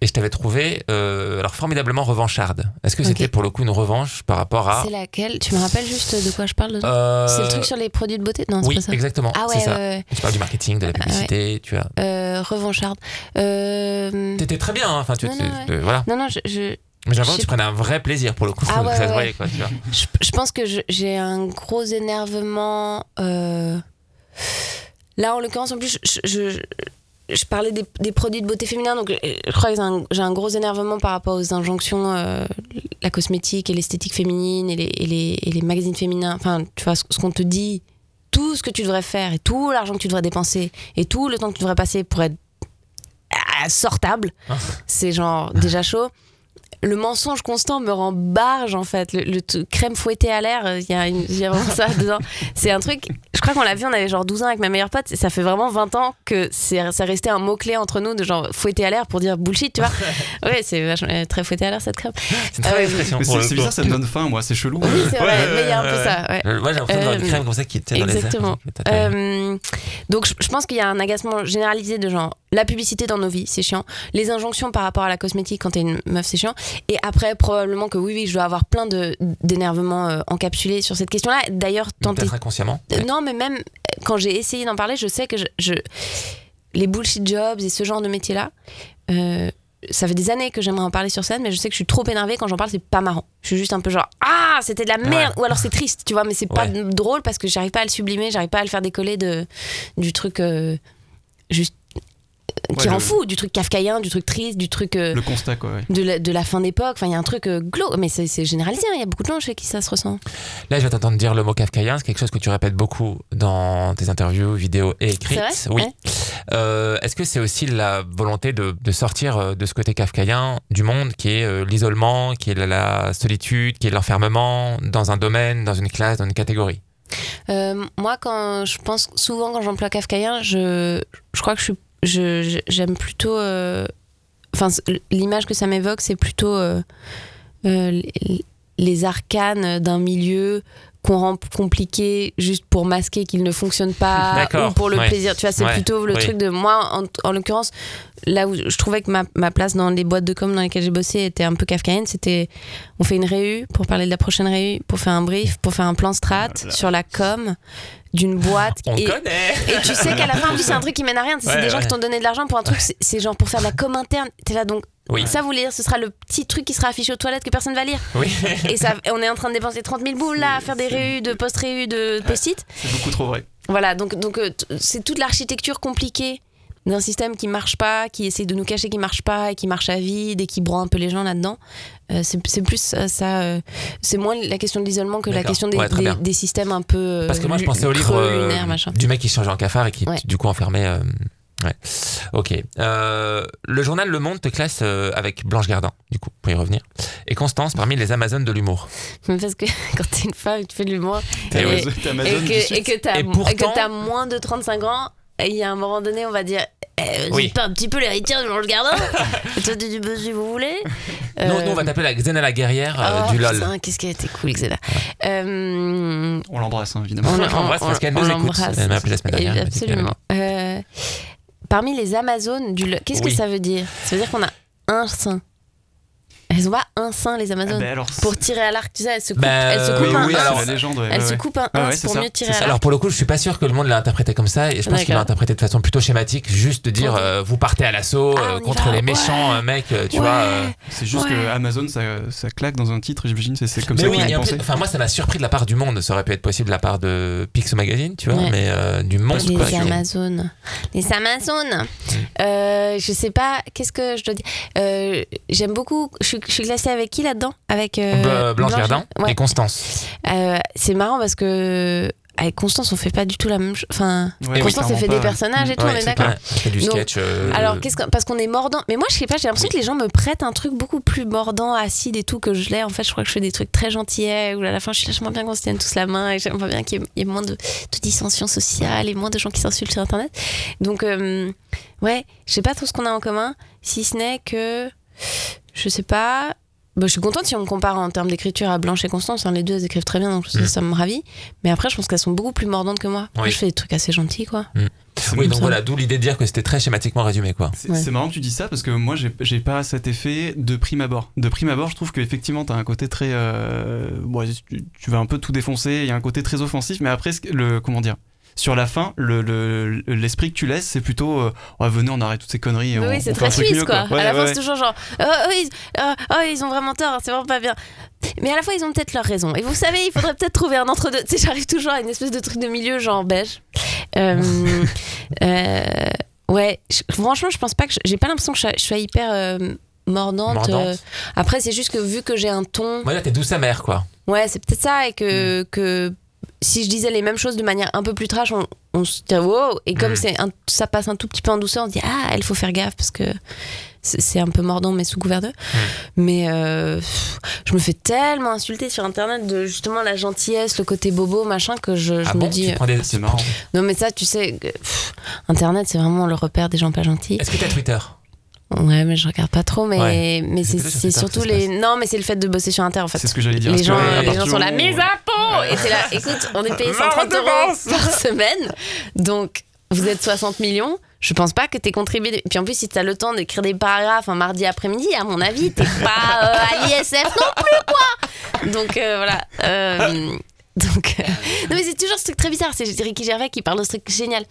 Et je t'avais trouvé euh, alors formidablement revancharde. Est-ce que c'était pour le coup une revanche par rapport à. C'est laquelle? Tu me rappelles juste de quoi je parle Euh, C'est le truc sur les produits de beauté? Non, c'est Oui, pas ça. exactement. Ah c'est ouais, ça. ouais. Tu parles du marketing, de la ouais. publicité, tu as. Euh, revancharde. T'étais très bien, hein, enfin, tu, Non, tu- non, voilà. Non, non, je, je, Mais j'ai l'impression Je que tu prenais un vrai plaisir pour le coup. Ah ouais, ça se ouais, voyait, quoi, tu vois. je, je pense que j'ai un gros énervement. euh, Là, en l'occurrence, en plus, je, je, je- parlais des, des produits de beauté féminin, donc euh, je crois que j'ai un, j'ai un gros énervement par rapport aux injonctions, euh, la cosmétique et l'esthétique féminine et les, et, les, et les magazines féminins. Enfin, tu vois, ce, ce qu'on te dit, tout ce que tu devrais faire et tout l'argent que tu devrais dépenser et tout le temps que tu devrais passer pour être ah, sortable, Ah. c'est genre déjà chaud. Le mensonge constant me rend barge en fait. Le, crème fouettée à l'air, euh, il y, a une- il y a vraiment ça dedans. C'est un truc, je crois qu'on l'a vu, on avait genre 12 ans avec ma meilleure pote. et Ça fait vraiment 20 ans que c'est ça restait un mot-clé entre nous de genre fouetter à l'air pour dire bullshit, tu vois. Ouais, c'est vachement- euh, très fouetté à l'air cette crème. C'est très Euh, c'est bizarre, ça me donne faim, moi, c'est chelou. Oui, c'est Ouais, vrai, ouais, mais il y a un ouais, peu ouais. ça. Ouais. Moi, j'ai l'impression d'avoir une Euh, crème comme ça qui était dans les airs. exactement. Euh, donc je, je pense qu'il y a un agacement généralisé de genre la publicité dans nos vies, c'est chiant. Les injonctions par rapport à la cosmétique quand t'es une meuf, c'est chiant. Et après probablement que oui, oui, je dois avoir plein de d'énervement euh, encapsulé sur cette question-là. D'ailleurs, tant Peut-être inconsciemment. euh, Non, mais même euh, quand j'ai essayé d'en parler, je sais que je, je- les bullshit jobs et ce genre de métier-là, euh, ça fait des années que j'aimerais en parler sur scène, mais je sais que je suis trop énervée quand j'en parle, c'est pas marrant. Je suis juste un peu genre ah c'était de la merde ou alors c'est triste, tu vois, mais c'est pas drôle parce que j'arrive pas à le sublimer, j'arrive pas à le faire décoller de du truc euh, juste qui rend fou, du truc kafkaïen, du truc triste, du truc euh, Le constat, quoi. ouais. de, la, de la fin d'époque. Enfin, il y a un truc euh, glauque, mais c'est généralisé. hein. Il y a beaucoup de gens chez qui ça se ressent. Là, je vais t'entendre dire le mot kafkaïen. C'est quelque chose que tu répètes beaucoup dans tes interviews, vidéos et écrites. Oui. Ouais. Euh, Est-ce que c'est aussi la volonté de, de sortir de ce côté kafkaïen du monde qui est euh, l'isolement, qui est la, la solitude, qui est l'enfermement dans un domaine, dans une classe, dans une catégorie? Euh, moi, quand je pense souvent quand j'emploie kafkaïen, je, je crois que je suis, j'aime plutôt. euh, Enfin, l'image que ça m'évoque, c'est plutôt euh, euh, les- arcanes d'un milieu qu'on rend compliqué juste pour masquer qu'il ne fonctionne pas ou pour le ouais. plaisir. Tu vois, c'est Ouais, plutôt le oui. truc de moi, en, en l'occurrence, là où je trouvais que ma, ma place dans les boîtes de com dans lesquelles j'ai bossé était un peu kafkaïenne, c'était on fait une réu pour parler de la prochaine réu, pour faire un brief, pour faire un plan strat sur la com d'une boîte. On et, connaît et tu sais qu'à la fin, en plus, c'est un truc qui mène à rien. C'est Ouais, des gens ouais. qui t'ont donné de l'argent pour un truc, c'est- genre pour faire de la com interne. T'es là donc. Oui. Ça, vous dire, ce sera le petit truc qui sera affiché aux toilettes que personne va lire. Oui. Et ça, on est en train de dépenser 30 000 boules là à faire des réus, de post-réus, de post-it. C'est beaucoup trop vrai. Voilà, donc donc euh, c'est toute l'architecture compliquée d'un système qui marche pas, qui essaie de nous cacher qui marche pas et qui marche à vide et qui broie un peu les gens là-dedans. Euh, c'est plus ça, ça, euh, c'est moins la question de l'isolement que la question des, Ouais, des- systèmes un peu euh, Parce que moi, je pensais au livre euh, du mec qui se change en cafard et qui Ouais. du coup enfermé. euh, ouais. Ok. Euh, le journal Le Monde te classe euh, avec Blanche Gardin, du coup, pour y revenir, et Constance parmi les Amazones de l'humour. Parce que quand t'es une femme et que tu fais de l'humour Et et, et que t'as moins de 35 ans, il y a un moment donné, on va dire eh, Vous Oui. êtes pas un petit peu l'héritière de Blanche Gardin toi, tu dis bah, si vous voulez. Nous, nous, on va t'appeler la Xena la guerrière euh, oh, du LOL. Qu'est-ce qu'elle était cool, Xena. Euh, On l'embrasse, hein, évidemment. on, l'embrasse parce qu'elle nous on écoute. l'embrasse. Elle m'a appelé la semaine dernière, Absolument. Euh, parmi les Amazones du LOL, qu'est-ce Oui. que ça veut dire? Ça veut dire qu'on a un sein. Elles ont pas un sein, les Ah, Amazones. bah, alors, Pour tirer à l'arc, tu sais, elles se coupent, Bah, elles se coupent oui, un oui, ins. alors- c'est la légende. ouais, Elles ouais, se coupent un Ah ouais, pour ça, mieux tirer à l'arc. Alors pour le coup, je suis pas sûr que le monde l'a interprété comme ça, et je pense qu'il l'a interprété de façon plutôt schématique, juste de dire euh, vous partez à l'assaut Ah, euh, contre va, les méchants ouais. euh, mecs, tu Ouais. vois. euh. C'est juste Ouais. que Amazon, ça, ça claque dans un titre, j'imagine. C'est c'est comme Mais ça oui, qu'ils pensé. enfin moi ça m'a surpris de la part du monde, ça aurait pu être possible de la part de Pix Magazine, tu vois, mais euh, du monde Les Amazones. Les Amazones. Je sais pas, qu'est-ce que je dois dire? J'aime beaucoup. Je suis, je suis classée avec qui là-dedans? Avec euh, Bl- Blanche Gardin Ouais. et Constance. Euh, c'est marrant parce que avec Constance, on fait pas du tout la même chose. Enfin, Ouais, oui, Constance, elle fait pas, des personnages et tout, Ouais, on est c'est d'accord. fait du Donc, sketch. euh, Alors, qu'est-ce que, parce qu'on est mordant. Mais moi, je sais pas, j'ai l'impression que les gens me prêtent un truc beaucoup plus mordant, acide et tout que je l'ai. En fait, je crois que je fais des trucs très gentillets où à la fin, je suis là, j'aimerais bien qu'on se tienne tous la main et j'aimerais bien qu'il y ait- il y ait moins de, de dissension sociale et moins de gens qui s'insultent sur Internet. Donc, euh, ouais, je sais pas tout ce qu'on a en commun, si ce n'est que, je sais pas. Bah, je suis contente si on me compare en termes d'écriture à Blanche et Constance. hein, les deux, elles écrivent très bien, donc ça, Mm. ça me ravit. Mais après, je pense qu'elles sont beaucoup plus mordantes que moi. Je fais des trucs assez gentils, quoi. C'est Oui, donc ça. voilà, d'où l'idée de dire que c'était très schématiquement résumé, quoi. C'est Ouais. marrant que tu dis ça parce que moi j'ai pas cet effet de prime abord. De prime abord, je trouve qu'effectivement t'as un côté très. euh, bon, tu, tu vas un peu tout défoncer, il y a un côté très offensif, mais après, le, comment dire Sur la fin, le- le- l'esprit que tu laisses, c'est plutôt euh, Oh, venez, on arrête toutes ces conneries. et Oui, c'est fait un très truc suisse, mieux, quoi. Ouais, à la fin, ouais, c'est toujours genre, oh, oh, ils, oh, oh, ils ont vraiment tort, c'est vraiment pas bien. Mais à la fois, ils ont peut-être leur raison. Et vous savez, il faudrait peut-être trouver un entre-deux. Tu sais, j'arrive toujours à une espèce de truc de milieu, genre beige. Euh, euh, ouais, je- franchement, je pense pas que. J'ai pas l'impression que je sois, je sois hyper euh, mordante. Mordante. Après, c'est juste que vu que j'ai un ton. Voilà, t'es douce amère, quoi. Ouais, c'est peut-être ça. Et Mm. que, que si je disais les mêmes choses de manière un peu plus trash, on, on se dirait wow. Et comme Mm. c'est un- ça passe un tout petit peu en douceur, on se dit ah, il faut faire gaffe parce que c'est un peu mordant, mais sous couvert d'eux. Mm. Mais euh, je me fais tellement insulter sur internet de justement la gentillesse, le côté bobo, machin, que je, je ah me bon? dis. des... c'est marrant. Non, mais ça, tu sais, pff, internet, c'est vraiment le repère des gens pas gentils. Est-ce que t'as Twitter? Ouais, mais je regarde pas trop, mais, Ouais. mais C'est surtout les. Non, mais c'est le fait de bosser sur Inter en fait. C'est ce que j'allais dire. Les gens, les gens sont là, où- mes impôts Et c'est là, écoute, on est payé Ma 130 euros par semaine, donc vous êtes 60 millions. Je pense pas que t'aies contribué. Puis en plus, si t'as le temps d'écrire des paragraphes un mardi après-midi, à mon avis, t'es pas euh, à l'ISF non plus, quoi Donc euh, voilà. Euh, donc, Non, mais c'est toujours ce truc très bizarre. C'est Ricky Gervais qui parle de ce truc génial.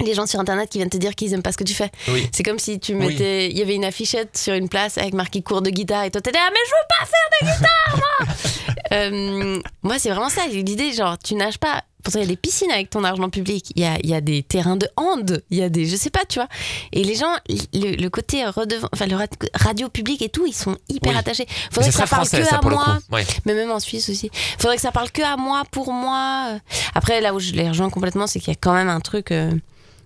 Les gens sur internet qui viennent te dire qu'ils aiment pas ce que tu fais. Oui. C'est comme si tu mettais. Il y avait une affichette sur une place avec marqué cours de guitare et toi t'étais là, mais je veux pas faire de guitare, moi Euh, Moi, c'est vraiment ça. L'idée, genre, tu nages pas. Pourtant, il y a des piscines avec ton argent public. Il y a, y a des terrains de hand. Il y a des. Je sais pas, tu vois. Et les gens, le, le côté redevant. Enfin, le ra- radio public et tout, ils sont hyper Oui. attachés. Faudrait que ça parle français, que ça, à moi. Ouais. Mais même en Suisse aussi. Faudrait que ça parle que à moi, pour moi. Après, là où je les rejoins complètement, c'est qu'il y a quand même un truc. euh,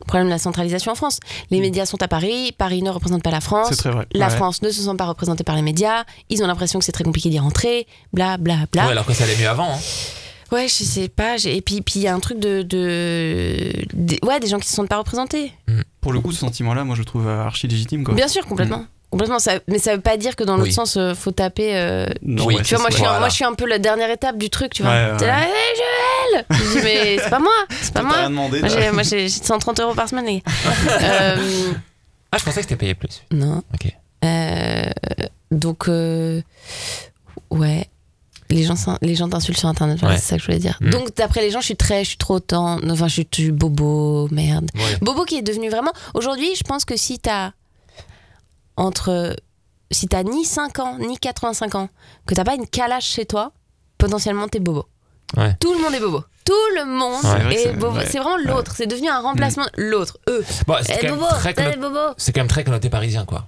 problème de la centralisation en France. Les médias sont à Paris, Paris ne représente pas la France. C'est très vrai. La Ouais. France ne se sent pas représentée par les médias. Ils ont l'impression que c'est très compliqué d'y rentrer. Bla bla bla. Ouais, alors que ça allait mieux avant. hein. Ouais, je sais pas. Et puis puis il y a un truc de, ouais des gens qui se sentent pas représentés. Pour le coup, ce sentiment-là, moi je le trouve archi légitime. Quoi. Bien sûr, complètement. Complètement, ça, mais ça veut pas dire que dans l'autre Oui. sens, euh, faut taper. euh, Non, Oui, ouais, tu vois, moi je, suis un, Voilà. moi je suis un peu la dernière étape du truc, tu vois. Ouais, là, hey, Je dis, mais c'est pas moi, c'est pas moi. rien demandé. Moi j'ai, moi, j'ai 130 euros par semaine, les gars. Euh, Ah, je pensais que c'était payé plus. non. Ok. Euh, donc, euh, ouais. Les gens, s'in- les gens t'insultent sur internet, voilà, Ouais. c'est ça que je voulais dire. Mm. Donc, d'après les gens, je suis très, je suis trop temps. Enfin, je suis, je suis bobo, merde. Ouais. Bobo qui est devenu vraiment. Aujourd'hui, je pense que si t'as entre. Si t'as ni 5 ans, ni 85 ans, que t'as pas une calache chez toi, potentiellement t'es bobo. Ouais. Tout le monde est bobo. Tout le monde est bobo. ouais. C'est vraiment l'autre. C'est devenu un remplacement. L'autre. Eux. Bon, c'est Eh, quand, quand même très connoté parisien, quoi.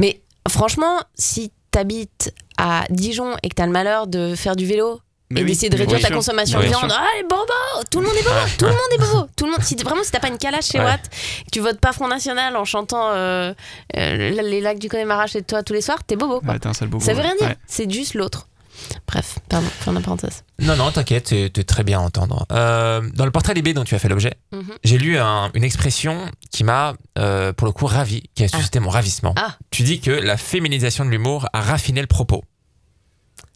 Mais franchement, si t'habites à Dijon et que t'as le malheur de faire du vélo Mais et oui, d'essayer de réduire ta sûr. consommation de viande, ah les bobos, tout le monde est bobo, tout le monde est bobo, tout le monde. Si vraiment si t'as pas une calache chez Ouais. Watt, que tu votes pas Front National en chantant euh, euh, les lacs du Connemara chez toi tous les soirs, t'es bobo. Quoi. Ouais, t'es un sale bobo, Ça veut rien dire, Ouais. c'est juste l'autre. Bref, pardon, fin de parenthèse. Non, non, t'inquiète, t'es très bien à entendre. Euh, dans le portrait Libé dont tu as fait l'objet, Mhm. j'ai lu un- une expression qui m'a, euh, pour le coup, ravi, qui a suscité mon ravissement. Ah. Tu dis que la féminisation de l'humour a raffiné le propos.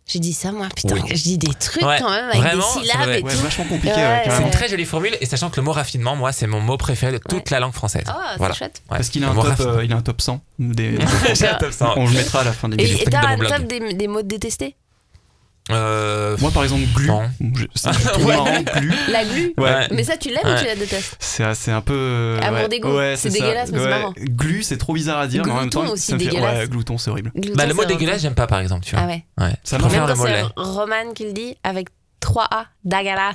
J'ai dit ça, moi, putain, Oui. je dis des trucs Ouais, quand même avec vraiment, des syllabes et Ouais, tout. vachement compliqué, Ouais, C'est une très jolie formule, et sachant que le mot raffinement, moi, c'est mon mot préféré de toute Ouais. la langue française. Ah, c'est Voilà. chouette. Ouais. Parce qu'il a, un top, euh, il a un top 100 des. J'ai un top 100. On le mettra à la fin des je et t'as un top des, des mots détestés? Euh, Moi, par exemple, glu. Non. je- C'est trop Ouais. marrant, glu. La glu Ouais. Mais ça, tu l'aimes ou Ouais. tu la détestes C'est c'est un peu. euh, Amour ouais. Ouais, C'est ça. dégueulasse, mais c'est Ouais. marrant. Glu, c'est trop bizarre à dire, mais en même Glouton temps. aussi, ça me fait- dégueulasse. Ouais, glouton, c'est horrible. Glouton, bah, le mot dégueulasse, j'aime pas, par exemple, tu vois. Ah ouais. Ouais. Ça préfère le mot c'est. Roman qui le dit avec 3A, dagalasse.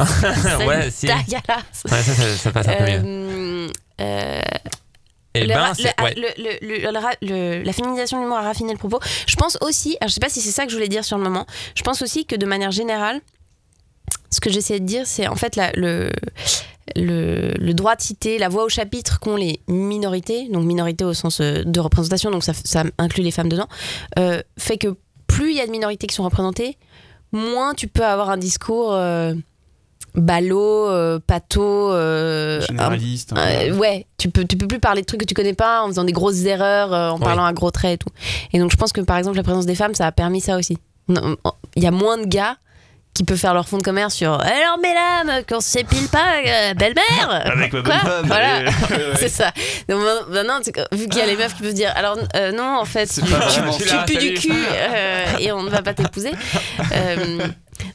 Ouais, C'est si. Dagalasse. Ouais, ça, ça, ça passe un peu mieux. Euh, euh, Et le ben, le- ouais. le- la féminisation de l'humour a raffiné le propos. Je pense aussi, alors je sais pas si c'est ça que je voulais dire sur le moment, je pense aussi que de manière générale, ce que j'essayais de dire, c'est en fait la- le, le, le droit de citer, la voix au chapitre qu'ont les minorités, donc minorités au sens euh, de représentation, donc ça, ça inclut les femmes dedans, euh, fait que plus il y a de minorités qui sont représentées, moins tu peux avoir un discours euh, ballot, euh, pato, euh, Généraliste. euh, ouais, tu peux, tu peux plus parler de trucs que tu connais pas en faisant des grosses erreurs, euh, en parlant à gros traits et tout. Et donc je pense que par exemple la présence des femmes, ça a permis ça aussi. Il y a moins de gars qui peuvent faire leur fond de commerce sur alors mesdames, qu'on s'épile pas, euh, belle-mère Avec ma bonne femme. Voilà. Ouais. C'est ça. Donc maintenant- tu- vu qu'il y a les meufs qui peuvent dire alors euh, non, en fait, tu, tu- tu pues du cul et on ne va pas t'épouser.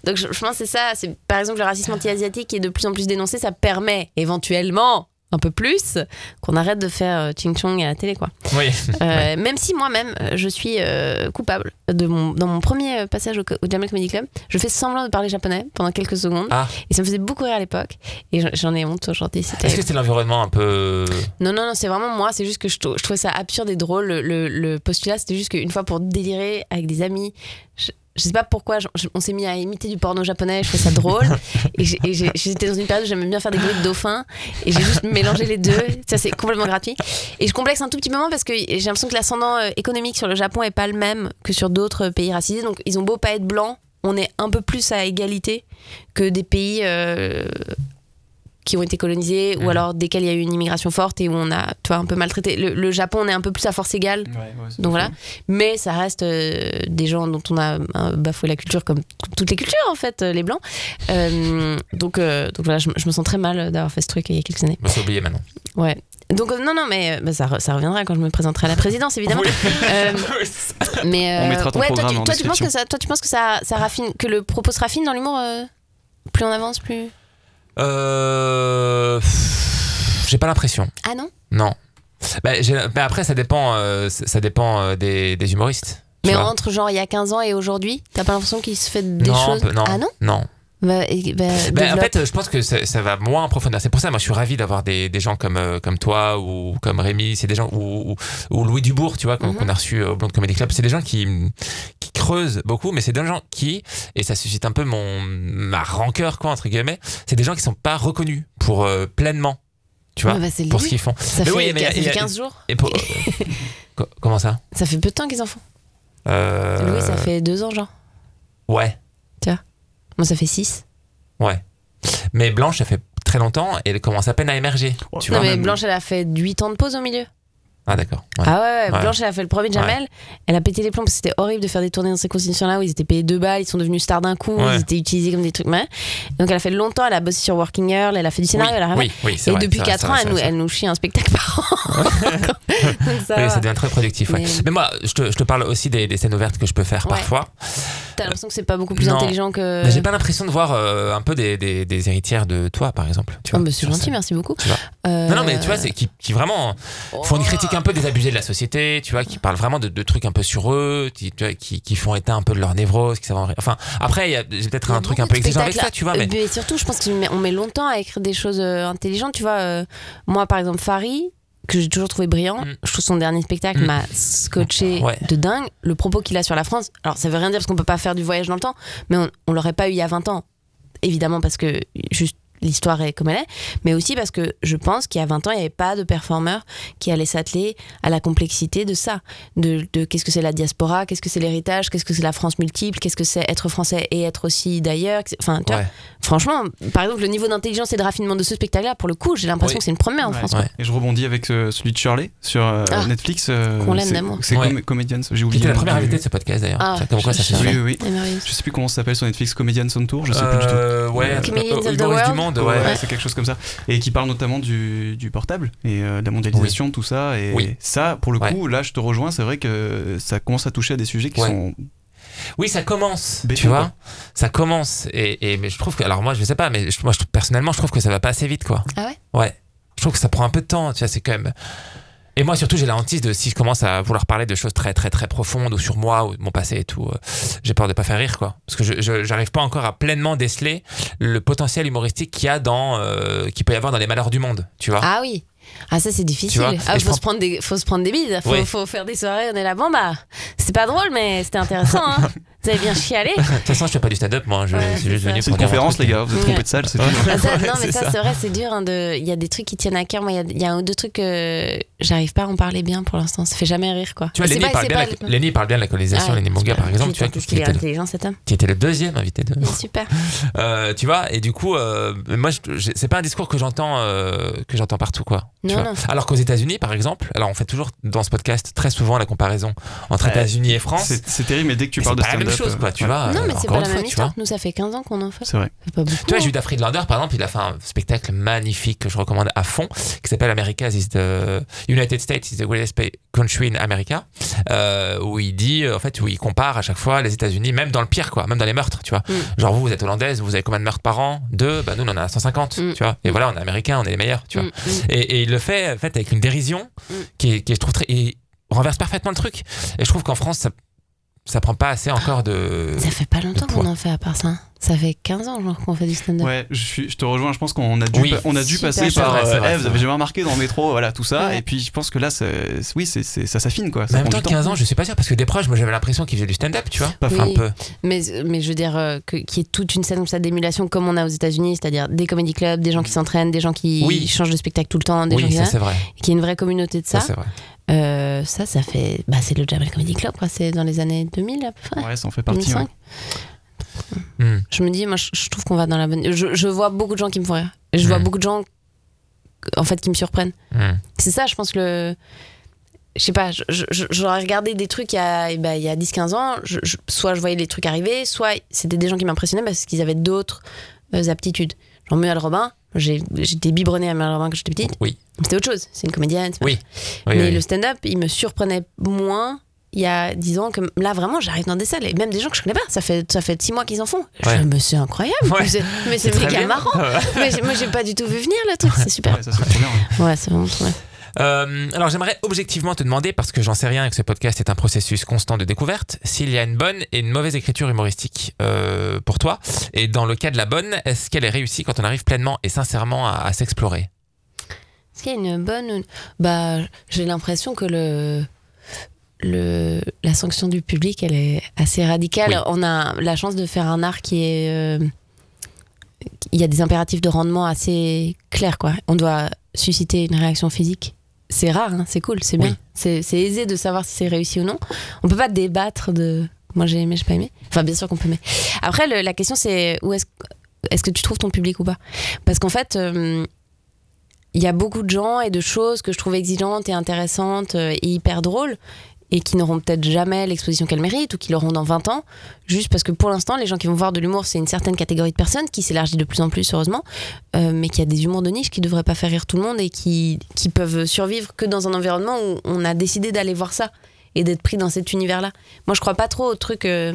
Donc je, je pense que c'est ça. C'est par exemple le racisme anti-asiatique qui est de plus en plus dénoncé, ça permet éventuellement un peu plus qu'on arrête de faire euh, ching chong à la télé quoi. Oui. Euh, Même si moi-même euh, je suis euh, coupable de mon dans mon premier passage au, au Jamel Comedy Club, je fais semblant de parler japonais pendant quelques secondes Ah. et ça me faisait beaucoup rire à l'époque et j'en- ai honte aujourd'hui. C'était Est-ce que c'est l'environnement un peu. non, non, non, c'est vraiment moi. C'est juste que je, je trouvais ça absurde et drôle. Le, le- le postulat, c'était juste qu'une fois pour délirer avec des amis, je, je sais pas pourquoi, je- on s'est mis à imiter du porno japonais. Je trouvais ça drôle. et j'étais dans une période où j'aimais bien faire des bruits de dauphins. Et j'ai juste mélangé les deux. Ça, c'est complètement gratuit. Et je complexe un tout petit moment parce que j'ai l'impression que l'ascendant euh, économique sur le Japon est pas le même que sur d'autres pays racisés. Donc, ils ont beau pas être blancs, on est un peu plus à égalité que des pays. euh, qui ont été colonisés ou Mhm. alors desquels il y a eu une immigration forte et où on a tu vois, un peu maltraité. Le, le Japon, on est un peu plus à force égale, Ouais, ouais, c'est donc voilà. Mais ça reste euh, des gens dont on a euh, bafoué la culture comme toutes les cultures en fait, euh, les blancs. Euh, donc, euh, donc voilà, je, je me sens très mal d'avoir fait ce truc il y a quelques années. Bon, c'est oublié maintenant. Ouais. Donc euh, non, non, mais bah, ça, ça reviendra quand je me présenterai à la présidence, évidemment. Euh, mais On mettra ton ouais, toi, tu, en toi, tu penses que ça, toi, tu penses que ça, ça raffine, que le propos se raffine dans l'humour euh, Plus on avance, plus. Euh. J'ai pas l'impression. Ah non? Non. Bah, bah, après, ça dépend, euh, ça dépend euh, des, des humoristes. Mais entre genre il y a 15 ans et aujourd'hui, t'as pas l'impression qu'il se fait des non, choses? non, Ah non? Non. Bah, et- bah, Ben, en fait, je pense que ça, ça va moins en profondeur. C'est pour ça, moi, je suis ravi d'avoir des, des gens comme, euh, comme toi ou comme Rémi. C'est des gens ou, ou, ou Louis Dubourg, tu vois, qu'on Mhm. qu'on a reçu au Blonde Comedy Club. C'est des gens qui, qui creusent beaucoup, mais c'est des gens qui, et ça suscite un peu mon ma rancœur, quoi, entre guillemets. C'est des gens qui sont pas reconnus pour euh, pleinement, tu vois, Ouais, bah, pour ce qu'ils font. Ça Mais fait, oui, mais ça il y a- fait il y a- 15 jours. Et pour, Co- comment ça? Ça fait peu de temps qu'ils en font. Euh, Louis, ça fait 2 ans, genre. Ouais, Moi, ça fait 6. ouais. Mais Blanche, ça fait très longtemps et elle commence à peine à émerger. Ouais. Tu Non, vois mais même- Blanche, elle a fait 8 ans de pause au milieu. Ah, d'accord. ouais. Ah ouais. Blanche, elle a fait le premier Jamel. Elle a pété les plombs parce que c'était horrible de faire des tournées dans ces conditions-là où ils étaient payés deux balles, ils sont devenus stars d'un coup, ils étaient utilisés comme des trucs. Ouais. Donc elle a fait longtemps, elle a bossé sur Working Girl, elle a fait du scénario, oui, elle a oui, oui, Et vrai, depuis c'est vrai, 4 c'est ans, vrai, elle nous, elle nous chie un spectacle par an. Donc ça, Oui, ça devient très productif. Mais- Mais, moi, je te, je te parle aussi des, des scènes ouvertes que je peux faire parfois. T'as l'impression que c'est pas beaucoup plus Non. intelligent que. Mais j'ai pas l'impression de voir euh, un peu des, des, des héritières de toi, par exemple. Tu Oh, vois, bah, c'est gentil, merci beaucoup. Euh, Non, non, mais tu vois, c'est qui, qui vraiment font une critique un peu des abusés de la société, tu vois, qui parlent vraiment de, de trucs un peu sur eux, qui, tu vois, qui, qui font état un peu de leur névrose, qui savent en- Enfin, après, il y a peut-être un truc un peu exigeant avec ça, tu vois, mais. Mais surtout, je pense qu'on met, on met longtemps à écrire des choses euh, intelligentes. Tu vois, euh, moi, par exemple, Farid, que j'ai toujours trouvé brillant, Mm. je trouve son dernier spectacle Mm. m'a scotché Ouais. de dingue. Le propos qu'il a sur la France, alors ça veut rien dire parce qu'on peut pas faire du voyage dans le temps, mais on, on l'aurait pas eu il y a 20 ans. Évidemment, parce que juste l'histoire est comme elle est, mais aussi parce que je pense qu'il y a 20 ans, il n'y avait pas de performeurs qui allaient s'atteler à la complexité de ça, de, de qu'est-ce que c'est la diaspora, qu'est-ce que c'est l'héritage, qu'est-ce que c'est la France multiple, qu'est-ce que c'est être français et être aussi d'ailleurs. Enfin, tu vois, franchement, par exemple, le niveau d'intelligence et de raffinement de ce spectacle-là, pour le coup, j'ai l'impression Oui. que c'est une première en Ouais. France. Ouais. Et je rebondis avec euh, celui de Shirley sur euh, Ah. Netflix. euh, Qu'on l'aime c'est- d'amour. C'est Ouais. Com- Comedians. J'ai oublié. était la première invitée de ce podcast d'ailleurs. Ah, ça je- fait. Oui, oui. Je sais plus comment ça s'appelle sur Netflix, Comedians on Tour, je sais plus du tout. Euh, Ouais, Comedians euh, of the World. Ouais, ouais. c'est quelque chose comme ça. Et qui parle notamment du, du portable et euh, de la mondialisation, tout ça. Et Oui. ça, pour le Ouais. coup, là, je te rejoins, c'est vrai que ça commence à toucher à des sujets qui Ouais. sont. Oui, ça commence, Béton, tu vois. quoi. Ça commence. Et, et- mais je trouve que, alors moi, je sais pas, mais je- moi, je- personnellement, je trouve que ça va pas assez vite, quoi. Ah ouais? Ouais. Je trouve que ça prend un peu de temps, tu vois, c'est quand même. Et moi, surtout, j'ai la hantise de si je commence à vouloir parler de choses très, très, très profondes ou sur moi ou de mon passé et tout, euh, j'ai peur de pas faire rire, quoi. Parce que je, j'arrive pas encore à pleinement déceler le potentiel humoristique qu'il y a dans, euh, qu'il peut y avoir dans les malheurs du monde, tu vois. Ah oui. Ah ça c'est difficile. vois, Ah, faut, prends- se prendre des, faut se prendre des bides. Faut, Oui. faut faire des soirées. On est là. Bon bah, c'était pas drôle mais c'était intéressant. Hein. Vous avez bien chialé. De toute façon, je fais pas du stand-up, moi. Je Ouais, c'est juste venu pour une conférence, les gars, vous êtes Ouais. trompés de salle, c'est tout. Ah, ça, non mais c'est ça, ça. c'est vrai, c'est dur. hein, de... Il y a des trucs qui tiennent à cœur. Moi, il y a- il y, a un ou deux trucs que j'arrive pas à en parler bien pour l'instant. Ça fait jamais rire quoi. Tu vois, Lenny parle, la, parle bien de la colonisation, Ah, Lenny Monga, par exemple, tu vois, Qu'est-ce qu'il est intelligent cet homme. qui était le deuxième invité de. Super. Euh, tu vois, et du coup, euh, moi, c'est pas un discours que j'entends, euh, que j'entends partout, quoi. Non. Alors qu'aux États-Unis, par exemple, alors on fait toujours dans ce podcast très souvent la comparaison entre. États-Unis et France. C'est terrible, mais dès que tu parles de même chose, quoi, euh, tu ouais, vois. non euh, mais c'est encore pas la fois, même histoire. vois. Nous ça fait 15 ans qu'on en fait. C'est vrai. C'est pas beaucoup. Tu vois, Judas Friedlander, par exemple, il a fait un spectacle magnifique que je recommande à fond, qui s'appelle America's is the United States is the greatest country in America, euh, où il dit, euh, en fait, où il compare à chaque fois les États-Unis, même dans le pire, quoi, même dans les meurtres, tu vois. Mm. Genre, vous, vous êtes hollandaise, vous avez combien de meurtres par an? Deux, bah nous, on en a 150, Mm. tu vois. Et voilà, on est américains, on est les meilleurs, tu vois. Mm. Et, et il le fait, en fait, avec une dérision Mm. qui, est, qui est, je trouve, très. Il renverse parfaitement le truc. Et je trouve qu'en France, ça, ça prend pas assez encore de. Ça fait pas longtemps qu'on en fait à part ça. Ça fait 15 ans genre qu'on fait du stand-up. Ouais, je, suis, je te rejoins. Je pense qu'on a dû, Oui. pa- on a dû passer par. euh, vrai. avez jamais remarqué dans le métro, voilà, tout ça. Ouais. Et puis je pense que là, c'est- oui, c'est c'est- ça s'affine, quoi. Ça en même temps, du temps. 15 ans, je suis pas sûr, parce que des proches, moi j'avais l'impression qu'ils faisaient du stand-up, tu vois. Pas Oui. Un peu. Mais, mais je veux dire euh, que- qu'il y ait toute une scène comme ça d'émulation comme on a aux États-Unis, c'est-à-dire des comedy clubs, des gens qui s'entraînent, des gens qui Oui. changent de spectacle tout le temps, des gens Oui, qui ça c'est vrai. qu'il y ait une vraie communauté de Ça, ça. Euh, ça, ça fait. Bah, c'est le Jamel Comedy Club, quoi. C'est dans les années 2000 à peu près. Ouais, ça en fait partie. 2005. ouais. Hmm. Je me dis, moi, je, je trouve qu'on va dans la bonne. Je, je vois beaucoup de gens qui me font rire. Et je vois Mm. beaucoup de gens, en fait, qui me surprennent. Hmm. C'est ça, je pense, le. Je sais pas, j'aurais regardé des trucs il y a, il y a 10-15 ans, je- je- soit je voyais les trucs arriver, soit c'était des gens qui m'impressionnaient parce qu'ils avaient d'autres euh, aptitudes. Genre Mual Robin, j'étais biberonnée à Robin quand j'étais petite, Oui. c'était autre chose, c'est une comédienne. Oui. Mais oui. le stand-up, il me surprenait moins il y a 10 ans que là vraiment j'arrive dans des salles et même des gens que je connais pas ça fait ça fait 6 mois qu'ils en font Ouais. je me c'est incroyable Ouais. mais c'est- méga marrant mais moi j'ai pas du tout vu venir le truc c'est super Ouais, ça c'est trop bien. ouais. ouais c'est vraiment trop bien Euh, alors j'aimerais objectivement te demander, parce que j'en sais rien et que ce podcast est un processus constant de découverte, s'il y a une bonne et une mauvaise écriture humoristique euh, pour toi. Et dans le cas de la bonne, est-ce qu'elle est réussie quand on arrive pleinement et sincèrement à, à s'explorer? Est-ce qu'il y a une bonne. Bah, j'ai l'impression que le. Le, la sanction du public, elle est assez radicale. Oui. On a la chance de faire un art qui est. euh, il y a des impératifs de rendement assez clairs, quoi. On doit susciter une réaction physique. C'est rare, hein, c'est cool, c'est bien. Oui. C'est aisé de savoir si c'est réussi ou non. On peut pas débattre de. Moi j'ai aimé, j'ai pas aimé. Enfin, bien sûr qu'on peut aimer. Après, le- la question c'est où est-ce est-ce que tu trouves ton public ou pas? Parce qu'en fait. euh, il y a beaucoup de gens et de choses que je trouve exigeantes et intéressantes euh, et hyper drôles et qui n'auront peut-être jamais l'exposition qu'elles méritent ou qui l'auront dans 20 ans, juste parce que pour l'instant, les gens qui vont voir de l'humour, c'est une certaine catégorie de personnes qui s'élargit de plus en plus, heureusement, euh, mais qui a des humours de niche qui ne devraient pas faire rire tout le monde et qui, qui peuvent survivre que dans un environnement où on a décidé d'aller voir ça et d'être pris dans cet univers-là. Moi, je crois pas trop au truc. euh,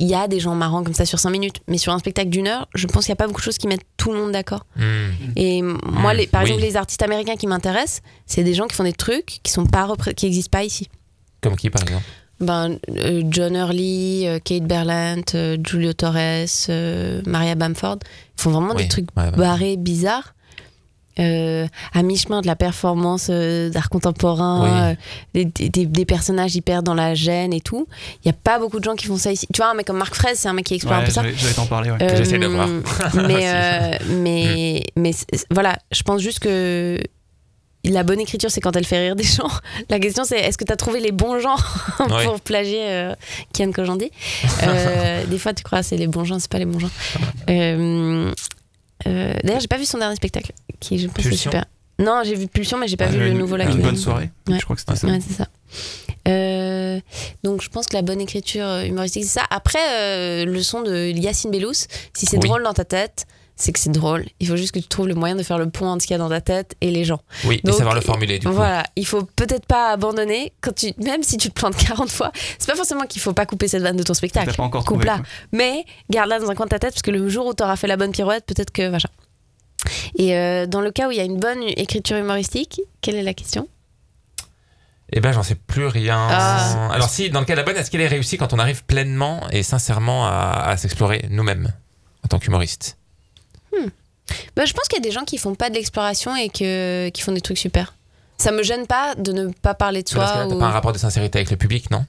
il y a des gens marrants comme ça sur 5 minutes, mais sur un spectacle d'une heure, je pense qu'il n'y a pas beaucoup de choses qui mettent tout le monde d'accord. Hmm. Et moi, Mm, les, par oui. exemple, les artistes américains qui m'intéressent, c'est des gens qui font des trucs qui sont pas qui n'existent pas ici. Comme qui par exemple Ben, euh, John Hurley, euh, Kate Berlant, euh, Julio Torres, euh, Maria Bamford, ils font vraiment Oui, des trucs ouais, ouais. barrés, bizarres. euh, à mi-chemin de la performance euh, d'art contemporain, euh, des, des- des personnages hyper dans la gêne et tout. Il n'y a pas beaucoup de gens qui font ça ici. Tu vois, un mec comme Marc Fraise, c'est un mec qui explore un Ouais, peu ça. j'allais j'allais t'en parler. Ouais. Euh, j'essaie de voir. mais euh, mais, mais c'est- voilà, je pense juste que la bonne écriture, c'est quand elle fait rire des gens. La question, c'est est-ce que tu as trouvé les bons gens Ouais. pour plagier euh, Kian Kojandi? Euh, Des fois, tu crois c'est les bons gens, c'est pas les bons gens. Euh, euh, D'ailleurs, j'ai pas vu son dernier spectacle, qui je pense est super. Non, j'ai vu Pulsion, mais j'ai pas Ouais, vu le nouveau là. Une bonne soirée. Ouais. Je crois que c'était ça. Ouais, c'est ça. Euh, donc je pense que la bonne écriture humoristique, c'est ça. Après, euh, le son de Yacine Bellous, si c'est Oui. drôle dans ta tête, c'est que c'est drôle. Il faut juste que tu trouves le moyen de faire le pont entre ce qu'il y a dans ta tête et les gens. Oui, Donc, et savoir le formuler du coup. Voilà, il faut peut-être pas abandonner quand tu, même si tu te plantes 40 fois. C'est pas forcément qu'il faut pas couper cette vanne de ton spectacle. pas encore. Coupe-la. Mais garde-la dans un coin de ta tête parce que le jour où tu auras fait la bonne pirouette, peut-être que machin. Et euh, dans le cas où il y a une bonne écriture humoristique, quelle est la question? Eh ben, j'en sais plus rien. Ah. Alors, si, dans le cas de la bonne, est-ce qu'elle est réussie quand on arrive pleinement et sincèrement à, à s'explorer nous-mêmes en tant qu'humoriste? Bah, je pense qu'il y a des gens qui font pas de l'exploration et que, qui font des trucs super. Ça me gêne pas de ne pas parler de Parce que soi. là, t'as ou- pas un rapport de sincérité avec le public, non?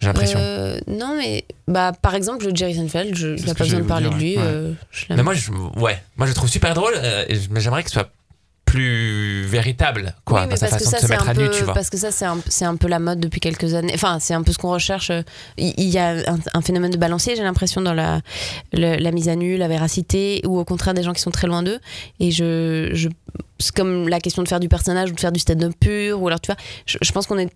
J'ai l'impression. Euh, non, mais bah, par exemple, le Jerry Seinfeld, je n'ai pas besoin de parler de lui. ouais. euh, je. Mais moi, je, ouais, moi, je le trouve super drôle, euh, mais j'aimerais que ce soit plus véritable, quoi, Oui, dans sa parce que façon ça, de se c'est mettre un à nu, peu- tu vois. Parce que ça, c'est un, c'est un peu la mode depuis quelques années. Enfin, c'est un peu ce qu'on recherche. Il il y a un, un phénomène de balancier, j'ai l'impression, dans la, le- la mise à nu, la véracité, ou au contraire des gens qui sont très loin d'eux. Et je, je, c'est comme la question de faire du personnage ou de faire du stand-up pur. Ou alors, tu vois, je, je pense qu'on est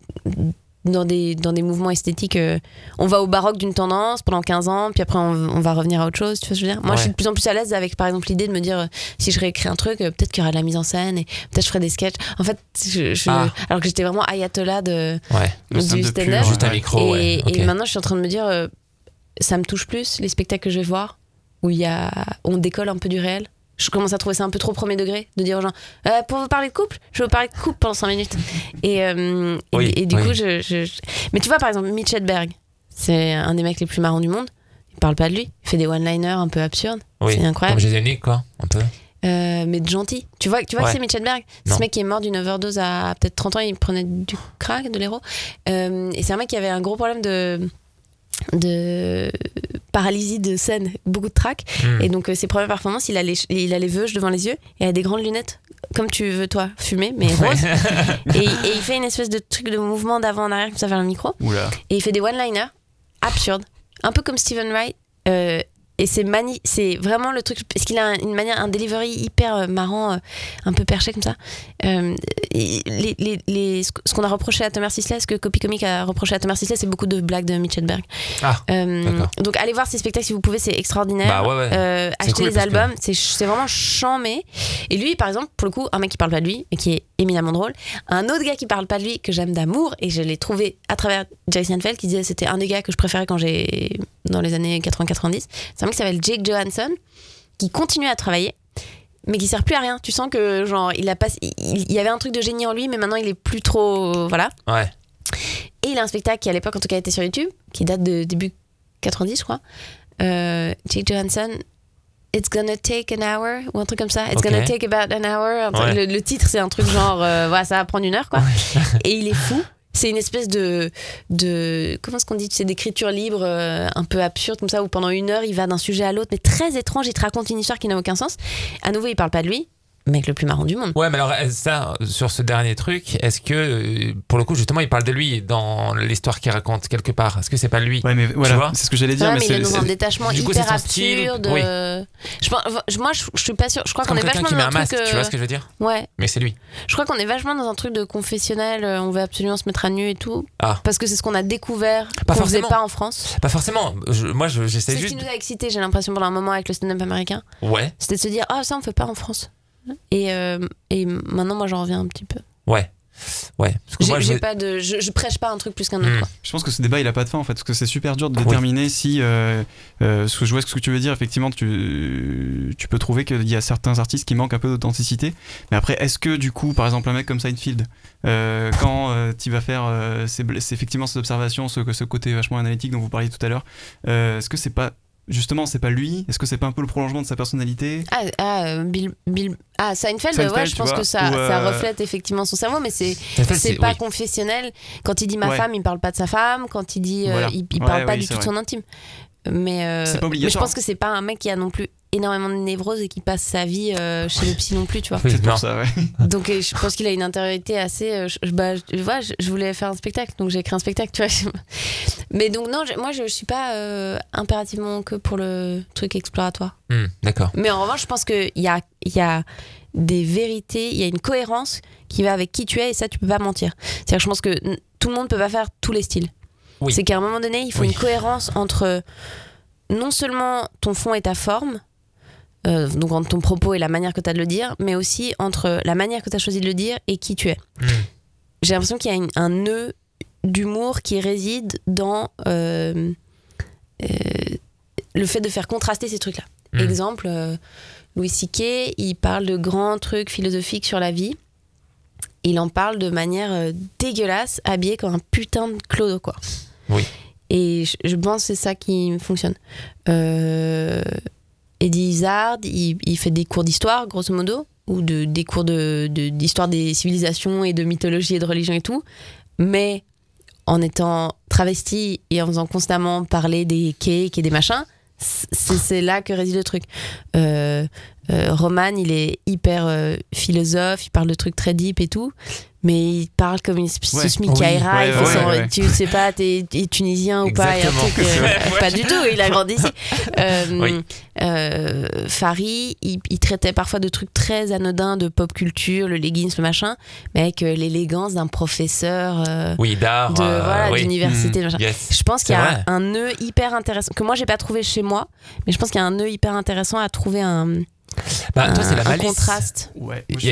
dans des, dans des mouvements esthétiques. euh, on va au baroque d'une tendance pendant 15 ans, puis après, on, on va revenir à autre chose. Tu vois ce que je veux dire? Moi, je suis Ouais. de plus en plus à l'aise avec, par exemple, l'idée de me dire, euh, si je réécris un truc, euh, peut-être qu'il y aura de la mise en scène et peut-être je ferai des sketchs. En fait, je, je- Ah. alors que j'étais vraiment ayatollah de, Ouais, Le du stand-up stand-up. pur, juste un ouais. micro, et, ouais. ok. et maintenant, je suis en train de me dire, euh, ça me touche plus les spectacles que je vais voir où il y a, on décolle un peu du réel. Je commence à trouver ça un peu trop premier degré de dire aux gens, Euh, pour vous parler de couple, je vais vous parler de couple pendant 5 minutes. Et, euh, et, Oui, et du oui. coup, je, je- je- mais tu vois, par exemple, Mitch Hedberg, c'est un des mecs les plus marrants du monde. Il parle pas de lui. Il fait des one-liners un peu absurdes. oui. c'est incroyable. Comme Gédéonique, quoi, un peu. Euh, mais de gentil. Tu vois, tu vois Ouais. que c'est Mitch Hedberg. Ce mec qui est mort d'une overdose à peut-être 30 ans, il prenait du crack, de l'héros. Euh, et c'est un mec qui avait un gros problème de de paralysie de scène, beaucoup de trac. Hmm. Et donc euh, ses premières performances, il a les, il a les veuges devant les yeux et il a des grandes lunettes, comme tu veux toi, fumer, mais rose. et, et il fait une espèce de truc de mouvement d'avant en arrière comme ça vers le micro. Oula. Et il fait des one-liners absurdes, un peu comme Stephen Wright. Euh, et c'est mani c'est vraiment le truc parce qu'il a un- une manière un delivery hyper euh, marrant euh, un peu perché comme ça. Euh, et les, les, les- ce qu'on a reproché à Thomas Sisley ce que Copy Comic a reproché à Thomas Sisley c'est beaucoup de blagues de Mitch Hedberg. Ah, Euh, donc allez voir ces spectacles si vous pouvez c'est extraordinaire. Bah ouais. Euh, acheter cool les parce que- albums c'est vraiment chambé et lui par exemple pour le coup un mec qui parle pas de lui et qui est éminemment drôle un autre gars qui parle pas de lui que j'aime d'amour et je l'ai trouvé à travers Jake Seinfeld qui disait c'était un des gars que je préférais quand j'ai dans les années 80-90 c'est un mec qui s'appelle Jake Johansson qui continue à travailler mais qui sert plus à rien tu sens que genre il a pas il, y avait un truc de génie en lui mais maintenant il est plus trop voilà Ouais. et il a un spectacle qui à l'époque en tout cas était sur YouTube qui date de début 90 je crois euh, Jake Johansson It's gonna take an hour ou un truc comme ça. It's gonna take about an hour. Un truc- Ouais. le, le titre c'est un truc genre euh, voilà ça va prendre une heure quoi. Et il est fou. C'est une espèce de de comment est-ce qu'on dit? C'est d'écriture libre euh, un peu absurde comme ça où pendant une heure il va d'un sujet à l'autre mais très étrange. Il te raconte une histoire qui n'a aucun sens. À nouveau il parle pas de lui. Mec le plus marrant du monde. Ouais, mais alors, euh, ça, sur ce dernier truc, est-ce que, euh, pour le coup, justement, il parle de lui dans l'histoire qu'il raconte quelque part? Est-ce que c'est pas lui? Ouais, mais vois voilà, c'est ce que j'allais dire. Ouais, mais mais il est c'est- dans un détachement du coup, hyper style, absurde. oui. euh, Je, pense- je- moi, je, je suis pas sûre. Je crois qu'on est quelqu'un vachement qui met dans un un truc. masque, tu vois euh, ce que je veux dire? Ouais, Mais c'est lui. je crois qu'on est vachement dans un truc de confessionnel. euh, On veut absolument se mettre à nu et tout. Ah. Parce que c'est ce qu'on a découvert. Pas qu'on faisait forcément. pas en France. Pas forcément. Je- moi, C'est j'essaie ce qui juste. nous a excité, j'ai l'impression, pendant un moment avec le stand-up américain. Ouais, C'était de se dire, ah, ça, on fait pas en France. Et, euh, et maintenant, moi, j'en reviens un petit peu. ouais. Ouais. Parce que moi, je. j'ai pas de, je, je prêche pas un truc plus qu'un autre. Hmm. quoi. Je pense que ce débat il a pas de fin en fait, parce que c'est super dur de Oui. déterminer si. Euh, euh, ce que je vois ce que tu veux dire, effectivement, tu, tu peux trouver qu'il y a certains artistes qui manquent un peu d'authenticité. Mais après, est-ce que du coup, par exemple, un mec comme Seinfeld, euh, quand tu vas faire euh, ces, effectivement ces observations, ce, ce côté vachement analytique dont vous parliez tout à l'heure, euh, est-ce que c'est pas justement, c'est pas lui? Est-ce que c'est pas un peu le prolongement de sa personnalité? Ah, ah, euh, Bill, Bill- ah, Seinfeld, Seinfeld, ouais, je pense vois, que ça, ou, ça euh, reflète effectivement son cerveau, mais c'est pas oui. confessionnel. Quand il dit ma Ouais. femme, il parle pas de sa femme. Quand il dit, euh, Voilà. il, il Ouais, parle pas oui, du tout de son intime. Mais, euh, C'est pas mais je pense que c'est pas un mec qui a non plus énormément de névrose et qui passe sa vie euh, chez le psy non plus, tu vois. Oui, C'est non. pour ça, ouais. Donc euh, je pense qu'il a une intériorité assez. euh, je, bah, je, voilà, je- je voulais faire un spectacle, donc j'ai écrit un spectacle, tu vois. Mais donc non, je- moi je, suis pas euh, impérativement que pour le truc exploratoire. Hmm, D'accord. Mais en revanche, je pense qu'il y a, il y a des vérités, il y a une cohérence qui va avec qui tu es et ça, tu peux pas mentir. C'est-à-dire que je pense que tout le monde peut pas faire tous les styles. Oui. C'est qu'à un moment donné, il faut Oui. une cohérence entre non seulement ton fond et ta forme, euh, donc entre ton propos et la manière que tu as de le dire, mais aussi entre la manière que tu as choisi de le dire et qui tu es. Hmm. J'ai l'impression qu'il y a une- un nœud d'humour qui réside dans euh, euh, le fait de faire contraster ces trucs-là. Hmm. Exemple, Louis C.K., il parle de grands trucs philosophiques sur la vie. Il en parle de manière dégueulasse, habillé comme un putain de clodo, quoi. Et je, pense que c'est ça qui fonctionne. Euh, Eddie Izzard, il, fait des cours d'histoire, grosso modo, ou de, des cours de- de- d'histoire des civilisations et de mythologie et de religion et tout, mais en étant travesti et en faisant constamment parler des cakes et des machins, c'est là que réside le truc. Euh, Roman, il est hyper euh, philosophe, il parle de trucs très deep et tout, mais il parle comme une espèce de Oui, il ouais, fait ouais, son- ouais. tu sais pas, t'es tunisien ou pas, et un Exactement. truc, euh, Ouais. pas du tout, il a grandi ici. Euh, Oui. euh, Fari, il, il traitait parfois de trucs très anodins de pop culture, le leggings, le machin, mais avec euh, l'élégance d'un professeur euh, Oui, d'art. de euh, voilà oui. d'université. Mm. Yes. Je pense qu'il y a vrai. un nœud hyper intéressant que moi j'ai pas trouvé chez moi, mais je pense qu'il y a un nœud hyper intéressant à trouver un, Bah, toi, c'est la un malice. contraste. Ouais. Moi, je,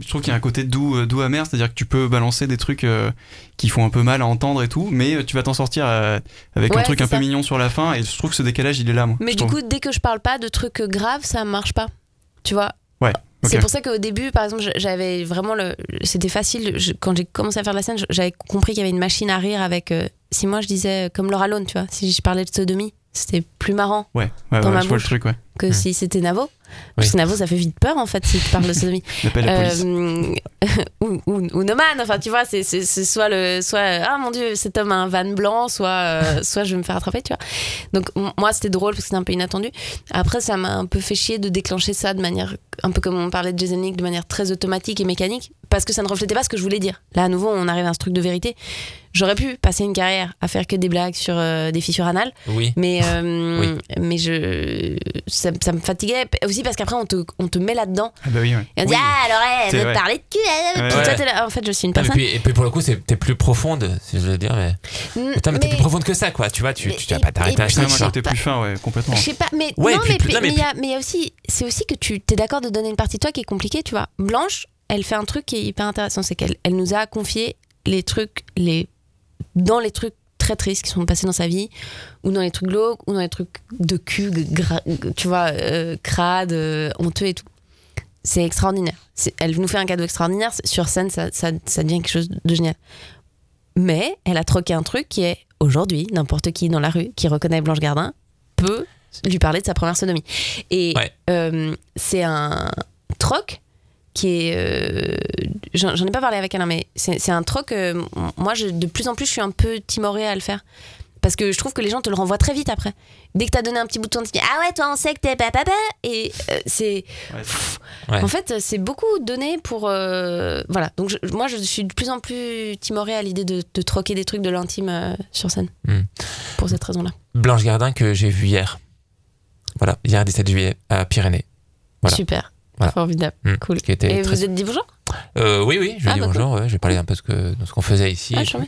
je trouve qu'il y a un côté doux, euh, doux amer, c'est-à-dire que tu peux balancer des trucs euh, qui font un peu mal à entendre et tout, mais euh, tu vas t'en sortir euh, avec Ouais, un truc un peu mignon sur la fin, et je trouve que ce décalage, il est là, moi. Mais du trouve. coup, dès que je parle pas de trucs graves, ça marche pas. Tu vois Ouais. C'est pour ça qu'au début, par exemple, j'avais vraiment le. C'était facile. je- quand j'ai commencé à faire de la scène, j'avais compris qu'il y avait une machine à rire avec. euh, si moi je disais euh, comme Laura Lone, tu vois, si je parlais de sodomie, c'était plus marrant Ouais, ouais, dans ouais, ma je vois le truc, ouais. Que Hmm. si c'était Navo. Parce que Navo, ça fait vite peur en fait si tu parles de sodomie. Euh, ou, ou, ou No Man, enfin tu vois, c'est soit le. Soit, ah mon dieu, cet homme a un van blanc, soit, euh, soit je vais me faire attraper, tu vois. Donc moi c'était drôle parce que c'était un peu inattendu. Après, ça m'a un peu fait chier de déclencher ça de manière. Un peu comme on parlait de Jason de manière très automatique et mécanique, parce que ça ne reflétait pas ce que je voulais dire. Là, à nouveau, on arrive à un truc de vérité. J'aurais pu passer une carrière à faire que des blagues sur euh, des fissures anales. Oui. Mais, mais je, ça, ça me fatiguait aussi parce qu'après on te, on te met là-dedans Ah bah oui, ouais. et on dit. Ah, alors elle veut te parler de cul. elle- Ouais. Puis toi, Ouais. t'es là, En fait, je suis une personne. puis, et puis pour le coup, c'est- t'es plus profonde, si je veux dire. Mais, Mm, Putain, mais t'es mais- plus profonde que ça, quoi. Tu vois, tu, mais- tu vas pas t'arrêter à ça. côté plus fin, ouais, complètement. Je sais pas, mais Ouais, non, mais plus- puis- non, mais mais il y a, mais il y a aussi, c'est aussi que tu es d'accord de donner une partie de toi qui est compliquée, tu vois. Blanche, elle fait un truc qui est hyper intéressant, c'est qu'elle elle nous a confié les trucs, les dans les trucs très tristes qui sont passés dans sa vie, ou dans les trucs glauques, ou dans les trucs de cul, tu vois, euh, crade, euh, honteux et tout. C'est extraordinaire. Elle nous fait un cadeau extraordinaire. Sur scène, ça, ça, ça devient quelque chose de génial. Mais elle a troqué un truc qui est aujourd'hui, n'importe qui dans la rue qui reconnaît Blanche Gardin peut lui parler de sa première sodomie. Et Ouais. euh, c'est un troc qui est. euh, J'en ai pas parlé avec elle, hein, mais c'est un troc. euh, moi, je, de plus en plus, je suis un peu timorée à le faire. Parce que je trouve que les gens te le renvoient très vite après. Dès que t'as donné un petit bouton, tu dis Ah ouais, toi, on sait que t'es papa. Et euh, c'est. Ouais. Pff, Ouais. En fait, c'est beaucoup donné pour. voilà. Donc, je- moi, je suis de plus en plus timorée à l'idée de, de troquer des trucs de l'intime sur scène. Hmm. Pour cette raison-là. Blanche Gardin que j'ai vu hier. Voilà, hier 17 juillet à Pyrénées. Voilà. Super. Voilà. Formidable. Hmm. Cool. Qui était Et très- vous êtes dit bonjour Euh, oui, oui, je lui ai Ah, dit bah, bonjour. ouais, j'ai parlé un peu de ce que- de ce qu'on faisait ici. Ah, et, tout.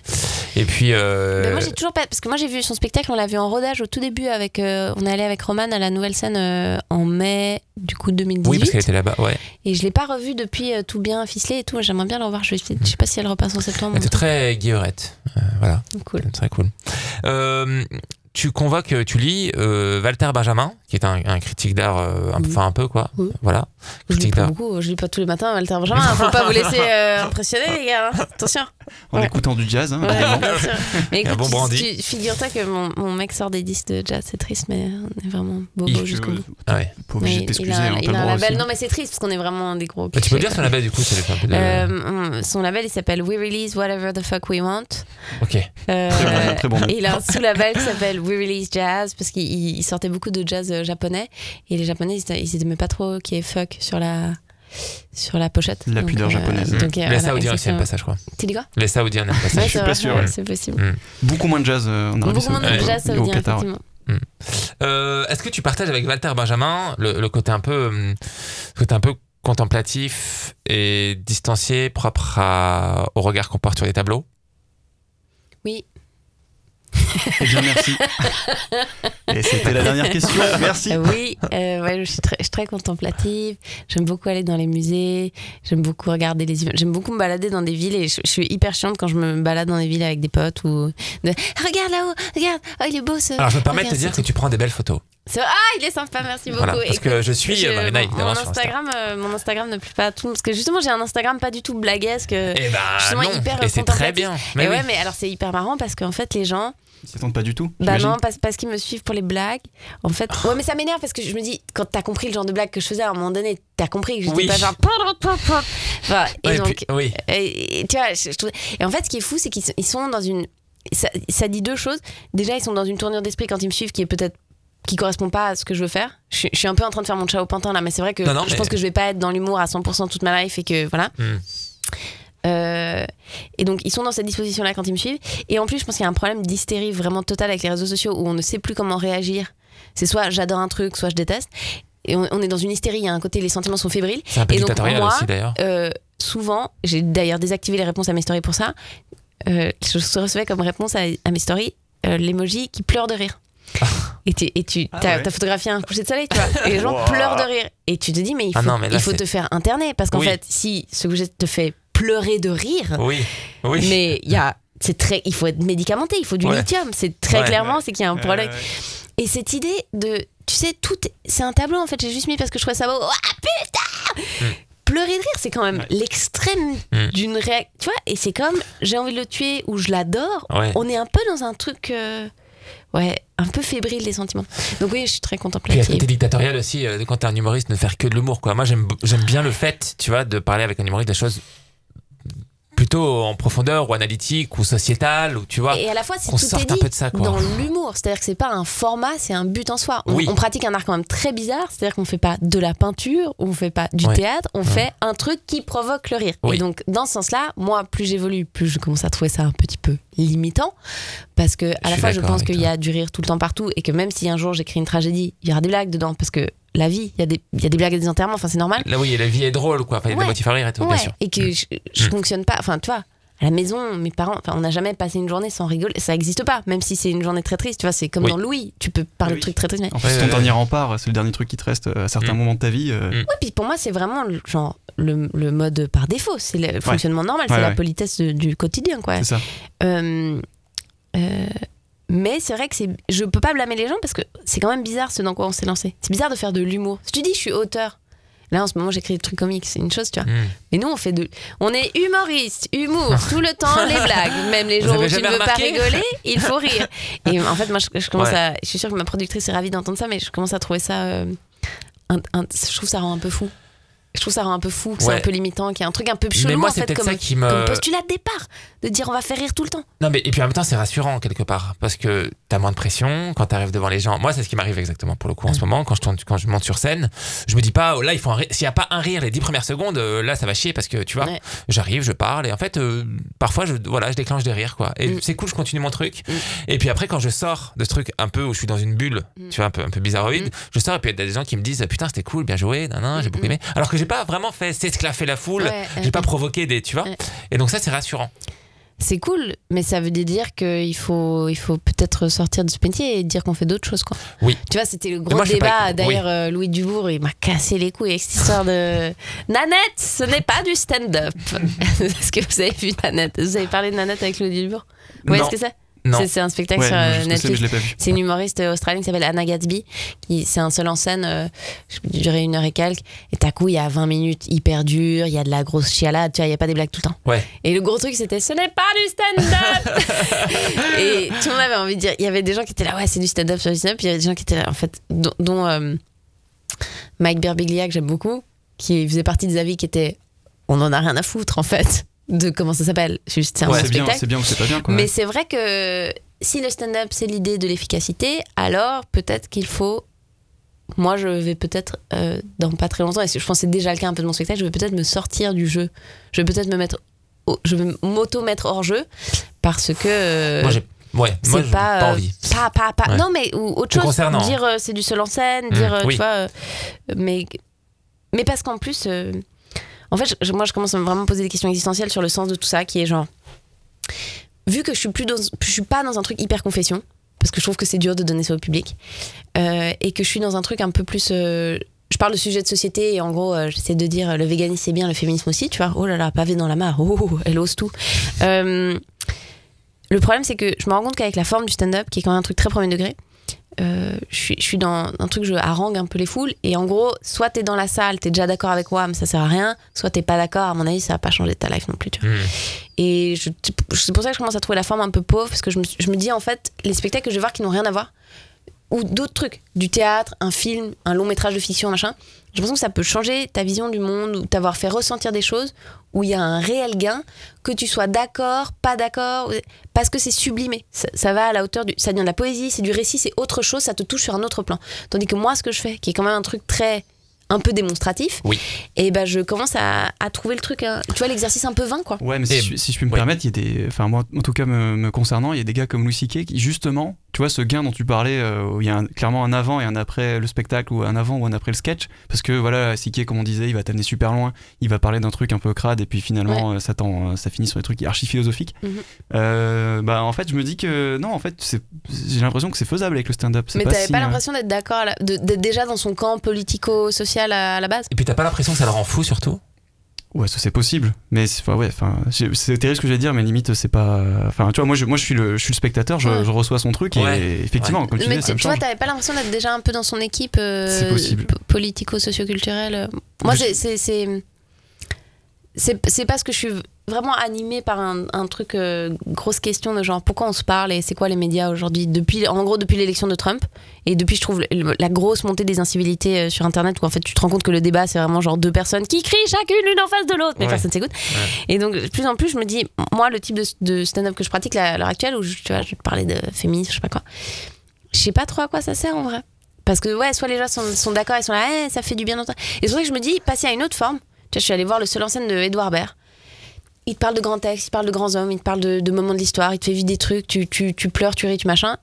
Et puis. euh, Mais moi j'ai toujours pas parce que moi j'ai vu son spectacle on l'a vu en rodage au tout début avec euh, on est allé avec Roman à la nouvelle scène en mai du coup 2018 oui, parce qu'elle était là-bas. Ouais. et je l'ai pas revu depuis tout bien ficelé et tout j'aimerais bien le revoir je, vais- je sais pas si elle repasse en septembre Elle était très guillerette. Voilà, cool très cool. Tu convoques, tu lis Walter Benjamin, qui est un, un critique d'art, euh, un, enfin un peu quoi. Oui. Voilà. je lis Critique pas d'art. beaucoup je lis pas tous les matins Walter Benjamin faut pas vous laisser euh, impressionner les gars hein. attention en Ouais. écoutant du jazz. hein, Ouais, évidemment. bien sûr. Mais Un bon brandy. tu- figure-toi que mon, mon mec sort des disques de jazz, c'est triste, mais on est vraiment bobo jusqu'au bout. Ah ouais. Pas obligé Mais de t'excuser, il a, hein, il a un label. aussi. Non, mais c'est triste parce qu'on est vraiment des gros. Bah, tu peux dire son label du coup, de. Euh, son label il s'appelle We Release Whatever the Fuck We Want. ok. Euh, Très bon, et il a un sous-label qui s'appelle We Release Jazz parce qu'il il- il sortait beaucoup de jazz euh, japonais et les japonais ils ils aimaient pas trop qu'il y ait fuck sur la sur la pochette. La Donc, pudeur euh, japonaise. donc, euh, Les voilà, Saoudiens aussi aiment exactement. pas ça, je crois. Tu dis quoi Les Saoudiens n'aiment pas ça. Ouais, suis c'est pas sûr, ouais. C'est possible. Mm. Beaucoup moins de jazz euh, en Arabie Beaucoup moins de jazz saoudien, effectivement. Euh, Est-ce que tu partages avec Walter Benjamin le, le côté un peu, le côté un peu contemplatif et distancié, propre à- au regard qu'on porte sur les tableaux? Oui. Eh bien, merci. Et c'était la dernière question. Merci. Euh, oui, euh, ouais, je, suis très, je suis très contemplative. J'aime beaucoup aller dans les musées. J'aime beaucoup regarder les images. J'aime beaucoup me balader dans des villes et je, je suis hyper chiante quand je me balade dans des villes avec des potes ou de, Ah, regarde là-haut, regarde, oh, il est beau ce. Alors je me permets de te dire que tu prends des belles photos. Ah, il est sympa, merci beaucoup. Voilà, parce Écoute, que je suis je- euh, Marina mon- évidemment mon sur Insta. Instagram, euh, mon Instagram ne plaît pas à tout parce que justement j'ai un Instagram pas du tout blaguesque. euh, Eh ben justement non, hyper et c'est très bien. Mais et oui. ouais, mais alors c'est hyper marrant parce qu'en fait les gens, Ils s'y attendent pas du tout. bah non, parce, parce qu'ils me suivent pour les blagues. En fait, ouais, mais ça m'énerve parce que je me dis, quand t'as compris le genre de blague que je faisais à un moment donné, t'as compris que j'étais Oui. pas genre. Enfin, et Ouais, donc, puis- oui. et, tu vois, je- je trouve- et en fait, ce qui est fou, c'est qu'ils sont- dans une. Ça, ça dit deux choses. Déjà, ils sont dans une tournure d'esprit quand ils me suivent qui est peut-être qui correspond pas à ce que je veux faire. Je, suis- je suis un peu en train de faire mon chat au pantin là, mais c'est vrai que Non, non, je mais- pense que je vais pas être dans l'humour à 100% toute ma life et que voilà. Hmm. Euh, et donc ils sont dans cette disposition là quand ils me suivent. Et en plus, je pense qu'il y a un problème d'hystérie vraiment totale avec les réseaux sociaux où on ne sait plus comment réagir. C'est soit j'adore un truc, soit je déteste. Et on, on est dans une hystérie. Il y a un côté les sentiments sont fébriles. C'est un peu Et donc, moi, aussi d'ailleurs. Euh, souvent, j'ai d'ailleurs désactivé les réponses à mes stories pour ça. Euh, je recevais comme réponse à, à mes stories euh, l'emoji qui pleure de rire. Et tu, et tu Ah t'as, ouais. t'as photographié un coucher de soleil, tu vois. Et les gens Wow. pleurent de rire. Et tu te dis, mais il faut, Ah non, mais là, il faut te faire interner. Parce qu'en Oui. fait, si ce coucher te fait pleurer de rire, Oui, oui. mais il y a. C'est très, il faut être médicamenté, il faut du Ouais. lithium. C'est très Ouais. clairement, c'est qu'il y a un problème. Et cette idée de, tu sais, tout, est- c'est un tableau en fait. J'ai juste mis parce que je trouvais ça beau. Ah putain Hmm. Pleurer de rire, c'est quand même l'extrême Hmm. d'une réaction. Tu vois, et c'est comme j'ai envie de le tuer ou je l'adore. On est un peu dans un truc, euh, ouais, un peu fébrile des sentiments. Donc oui, je suis très Puis il y a contemplative. dictatorial aussi, euh, quand t'es un humoriste, ne faire que de l'humour. quoi. Moi, j'aime j'aime bien le fait, tu vois, de parler avec un humoriste des choses plutôt en profondeur ou analytique ou sociétale, ou tu vois. Et à la fois, c'est tout est un peu de ça, quoi. dans l'humour. C'est-à-dire que c'est pas un format, c'est un but en soi. On, Oui. on pratique un art quand même très bizarre. C'est-à-dire qu'on fait pas de la peinture, on fait pas du Ouais. théâtre, on fait un truc qui provoque le rire. Oui. Et donc, dans ce sens-là, moi, plus j'évolue, plus je commence à trouver ça un petit peu limitant. Parce que, à la fois, je pense qu'il y a du rire tout le temps partout. Et que même si un jour j'écris une tragédie, il y aura des blagues dedans. Parce que la vie, il y, a des- il y a des blagues et des enterrements, enfin, c'est normal. Là, oui, la vie est drôle, quoi. Enfin, il y a des motifs à rire et tout, bien Ouais, sûr. et que je, je Mm. fonctionne pas. Enfin, tu vois, à la maison, mes parents, enfin, on n'a jamais passé une journée sans rigoler. Ça n'existe pas, même si c'est une journée très triste. Tu vois, c'est comme Oui. dans Louis. Tu peux parler Oui. de trucs très tristes. Mais... En fait, Ouais, c'est ton dernier rempart, c'est le dernier truc qui te reste euh, à certains Mm. moments de ta vie. euh, Mm. Ouais, puis pour moi, c'est vraiment le- genre le, le mode par défaut. C'est le fonctionnement normal. Ouais, c'est la politesse du quotidien, quoi. C'est ça. Euh, euh, mais c'est vrai que c'est, je peux pas blâmer les gens parce que c'est quand même bizarre ce dans quoi on s'est lancé. C'est bizarre de faire de l'humour. Si tu dis je suis auteur, là en ce moment j'écris des trucs comiques, c'est une chose, tu vois. Hmm. Mais nous on fait de, on est humoriste, humour tout le temps, les blagues, même les jours où tu ne veux pas rigoler, il faut rire. Et en fait moi je, je commence Ouais. à, je suis sûre que ma productrice est ravie d'entendre ça, mais je commence à trouver ça, euh, un- un- je trouve ça rend un peu fou. Je trouve ça rend un peu fou, que c'est Ouais. un peu limitant, qu'il y a un truc un peu chelou Mais moi, en c'est fait comme, ça qui me. comme postulat de départ, de dire on va faire rire tout le temps. Non, mais et puis en même temps, c'est rassurant quelque part parce que t'as moins de pression quand t'arrives devant les gens. Moi, c'est ce qui m'arrive exactement pour le coup en ce moment. Quand je, tourne- quand je monte sur scène, je me dis pas, oh, là, il faut. S'il y a pas un rire les dix premières secondes, euh, là, ça va chier parce que tu vois, Ouais. j'arrive, je parle et en fait, euh, parfois, je, voilà, je déclenche des rires quoi. Et Mm. c'est cool, je continue mon truc. Mm. Et puis après, quand je sors de ce truc un peu où je suis dans une bulle, Mm. tu vois, un peu, un peu bizarroïde, je sors et puis il y a des gens qui me disent, putain, c'était cool, bien joué, nan, nan, j'ai beaucoup aimé. Alors que j'ai pas vraiment fait s'esclaffer la foule. Ouais, J'ai euh, pas provoqué des, tu vois. Et donc ça, c'est rassurant. C'est cool, mais ça veut dire qu'il faut, il faut peut-être sortir de ce métier et dire qu'on fait d'autres choses. Quoi. Oui. Tu vois, c'était le gros moi, débat. D'ailleurs, euh, Louis Dubourg, il m'a cassé les couilles avec cette histoire de Nanette, ce n'est pas du stand-up. Est-ce que vous avez vu Nanette? Vous avez parlé de Nanette avec Louis Dubourg? Vous voyez ce que c'est? C'est- C'est un spectacle Ouais, sur je euh, c'est, Netflix. je vu. C'est une humoriste australienne qui s'appelle Anna Gatsby. Qui, c'est un seul en scène, euh, durait une heure et quelques. Et t'as coup, il y a 20 minutes hyper dur, il y a de la grosse chialade, tu vois, il n'y a pas des blagues tout le temps. Ouais. Et le gros truc, c'était ce n'est pas du stand-up Et tout le monde avait envie de dire. Il y avait des gens qui étaient là, ouais, c'est du stand-up sur du stand-up. Puis il y avait des gens qui étaient là, en fait, dont, dont, euh, Mike Birbiglia, que j'aime beaucoup, qui faisait partie des avis qui étaient on en a rien à foutre, en fait, de comment ça s'appelle. Juste, c'est un Ouais, spectacle. c'est bien ou c'est pas bien. Quoi. Mais c'est vrai que si le stand-up c'est l'idée de l'efficacité, alors peut-être qu'il faut. Moi, je vais peut-être dans dans pas très longtemps, et je pense que c'est déjà le cas un peu de mon spectacle, je vais peut-être me sortir du jeu. Je vais peut-être me mettre. au- je vais m'auto-mettre hors jeu parce que. euh, Moi, j'ai. Ouais, c'est moi, j'ai pas, pas euh, envie. pas, pas, pas- Ouais. Non, mais ou autre chose. concernant, Dire euh, c'est du seul en scène, Mm, dire, euh, oui. tu vois. euh, mais, mais parce qu'en plus, euh, en fait, moi, je commence à me vraiment poser des questions existentielles sur le sens de tout ça, qui est genre. Vu que je suis, plus je suis pas dans un truc hyper confession, parce que je trouve que c'est dur de donner ça au public, euh, et que je suis dans un truc un peu plus. euh, je parle de sujet de société et en gros, euh, j'essaie de dire le véganisme c'est bien, le féminisme aussi, tu vois. Oh là là, pavé dans la mare, oh, elle ose tout. Le problème, c'est que je me rends compte qu'avec la forme du stand-up, qui est quand même un truc très premier degré, euh, je, suis, je suis dans un truc, je harangue un peu les foules. Et en gros, soit t'es dans la salle, t'es déjà d'accord avec moi, mais ça sert à rien. Soit t'es pas d'accord, à mon avis, ça va pas changer ta life non plus. Tu vois. Hmm. Et c'est pour ça que je commence à trouver la forme un peu pauvre, parce que je me, je me dis, en fait, les spectacles que je vais voir qui n'ont rien à voir, ou d'autres trucs, du théâtre, un film, un long métrage de fiction, machin, j'ai l'impression que ça peut changer ta vision du monde, ou t'avoir fait ressentir des choses où il y a un réel gain, que tu sois d'accord, pas d'accord, parce que c'est sublimé. Ça, va à la hauteur du. Ça devient de la poésie, c'est du récit, c'est autre chose, ça te touche sur un autre plan. Tandis que moi, ce que je fais, qui est quand même un truc très. Un peu démonstratif, Oui. et ben je commence à, à trouver le truc, hein, tu vois, l'exercice un peu vain, quoi. Ouais, mais si, je, si je puis me ouais. permettre, il y a des. Enfin, moi, en tout cas, me, me concernant, il y a des gars comme Louis C.K. qui, justement, tu vois, ce gain dont tu parlais, euh, où il y a un- clairement un avant et un après le spectacle, ou un avant ou un après le sketch, parce que voilà, C.K., comme on disait, il va t'amener super loin, il va parler d'un truc un peu crade, et puis finalement, euh, ça, t'en- ça finit sur des trucs archi philosophiques. Mhm. Euh, bah, en fait, je me dis que non, en fait, j'ai l'impression que c'est faisable avec le stand-up. Mais t'avais si, pas euh, l'impression d'être d'accord, d'être déjà dans son camp politico-social à, à la base Et puis t'as pas l'impression que ça le rend fou surtout? Ouais, ça c'est possible, mais c'est enfin, ouais, enfin, j'ai- c'est terrible ce que je vais dire, mais limite c'est pas. Enfin, tu vois, moi je, moi je suis le, je suis le spectateur, je, Ouais. je reçois son truc Ouais. et effectivement, comme tu Mais disais, ça me t'avais pas l'impression d'être déjà un peu dans son équipe euh, politico-socioculturelle? Moi, c'est- c'est. c'est- C'est c'est parce que je suis vraiment animée par un, un truc, euh, grosse question de genre pourquoi on se parle et c'est quoi les médias aujourd'hui depuis En gros, depuis l'élection de Trump et depuis, je trouve, le- la grosse montée des incivilités euh, sur Internet où en fait tu te rends compte que le débat c'est vraiment genre deux personnes qui crient chacune l'une en face de l'autre, mais Ouais. personne s'écoute. Et donc, de plus en plus, je me dis, moi, le type de, de stand-up que je pratique là, à l'heure actuelle, où je, tu vois, je vais te parler de féminisme, je sais pas quoi, je sais pas trop à quoi ça sert en vrai. Parce que, ouais, soit les gens sont, sont d'accord, ils sont là, Eh, ça fait du bien d'entendre. Et c'est vrai que je me dis, passer à une autre forme. Tu vois, je suis allée voir le seul en scène de Edouard Baird. Il te parle de grands textes, il te parle de grands hommes, il te parle de, de moments de l'histoire, il te fait vivre des trucs, tu, tu, tu pleures, tu ris, tu machin.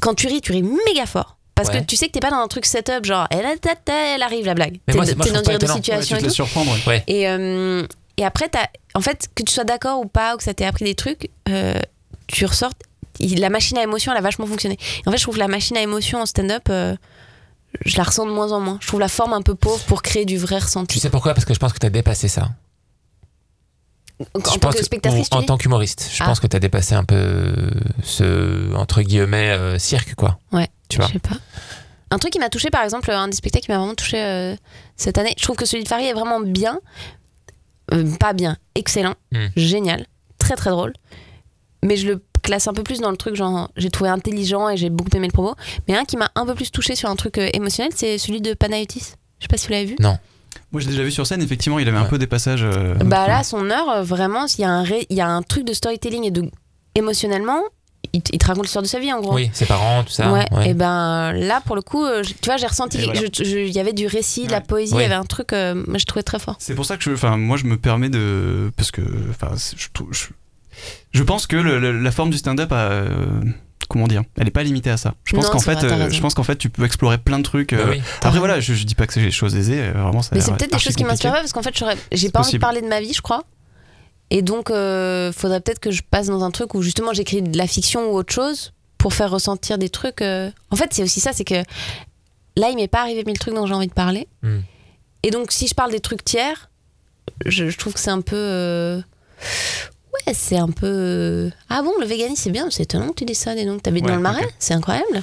Quand tu ris, tu ris méga fort. Parce Ouais. que tu sais que t'es pas dans un truc setup, genre, elle, elle arrive la blague. Mais T'es dans une de. Ouais, situation tu te et tout. surprendre. ouais. Ouais. Et, euh, et après, t'as- en fait, que tu sois d'accord ou pas, ou que ça t'ait appris des trucs, euh, tu ressors. il- La machine à émotion, elle a vachement fonctionné. Et en fait, je trouve que la machine à émotion en stand-up, euh, je la ressens de moins en moins. Je trouve la forme un peu pauvre pour créer du vrai Tu ressenti. sais pourquoi? Parce que je pense que t'as dépassé ça. En Je tant que spectatrice, en tu tant qu'humoriste, je Ah. pense que t'as dépassé un peu ce entre guillemets euh, cirque quoi. Ouais. Tu vois. Je sais pas. Un truc qui m'a touché, par exemple, un des spectacles qui m'a vraiment touché euh, cette année, je trouve que celui de Farid est vraiment bien. Euh, pas bien, excellent, Hmm. génial, très très drôle. Mais je le classe un peu plus dans le truc, genre, j'ai trouvé intelligent et j'ai beaucoup aimé le propos. Mais un qui m'a un peu plus touché sur un truc émotionnel, c'est celui de Panayotis. Je sais pas si vous l'avez vu. Moi j'ai déjà vu sur scène, effectivement, il avait un peu des passages. euh, Bah là, son heure, euh, vraiment, il y, a un ré- il y a un truc de storytelling et de. émotionnellement, il, te- il te raconte l'histoire de sa vie en gros. Oui, ses parents, tout ça. ouais, ouais. et ben là pour le coup, euh, je- tu vois, j'ai ressenti, Et voilà. je- je- il y avait du récit, de la poésie, il Ouais. y avait un truc, euh, moi je trouvais très fort. C'est pour ça que je, enfin, moi je me permets de, parce que, je, je, je pense que le- le- la forme du stand-up a, euh, comment dire, elle est pas limitée à ça. Je pense qu'en fait, euh, je pense qu'en fait, tu peux explorer plein de trucs. Bah euh, oui. T'as Après voilà, je, je dis pas que c'est des choses aisées, euh, vraiment. Ça Mais c'est peut-être des choses qui pas parce qu'en fait, j'ai pas envie de parler de ma vie, je crois. Et donc, euh, faudrait peut-être que je passe dans un truc où justement j'écris de la fiction ou autre chose pour faire ressentir des trucs. euh. En fait, c'est aussi ça, c'est que là, il m'est pas arrivé mille trucs dont j'ai envie de parler. Hmm. Et donc, si je parle des trucs tiers, je, je trouve que c'est un peu. Euh, Ouais, c'est un peu. Ah bon, le véganisme, c'est bien, c'est étonnant que tu dis ça, dis donc. T'habites Ouais, dans le marais, c'est incroyable.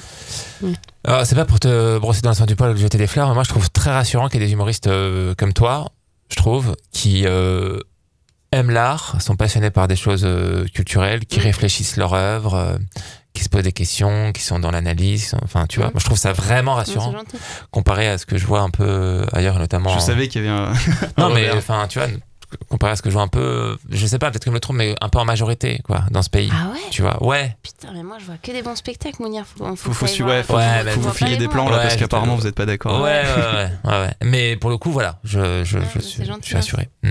Alors, c'est pas pour te brosser dans le sens du poil ou te jeter des fleurs, mais moi je trouve très rassurant qu'il y ait des humoristes euh, comme toi, je trouve, qui euh, aiment l'art, sont passionnés par des choses euh, culturelles, qui réfléchissent leur œuvre, euh, qui se posent des questions, qui sont dans l'analyse. Enfin, tu vois, moi je trouve ça vraiment rassurant comparé à ce que je vois un peu euh, ailleurs, notamment. Je en- savais qu'il y avait un. Non, mais enfin, tu vois, comparé à ce que je vois un peu, je sais pas, peut-être que je me trompe, mais un peu en majorité, quoi, dans ce pays. Ah ouais? Tu vois, ouais. Putain, mais moi je vois que des bons spectacles, Mounir. Faut, faut, Faut, faut, ouais, faut, Ouais, faut vous filer des plans là Ouais, parce qu'apparemment vous n'êtes pas Ouais, d'accord. ouais, ouais, ouais, ouais. Mais pour le coup, voilà, je, je, Ouais, je mais suis, je hein. assuré. Hmm.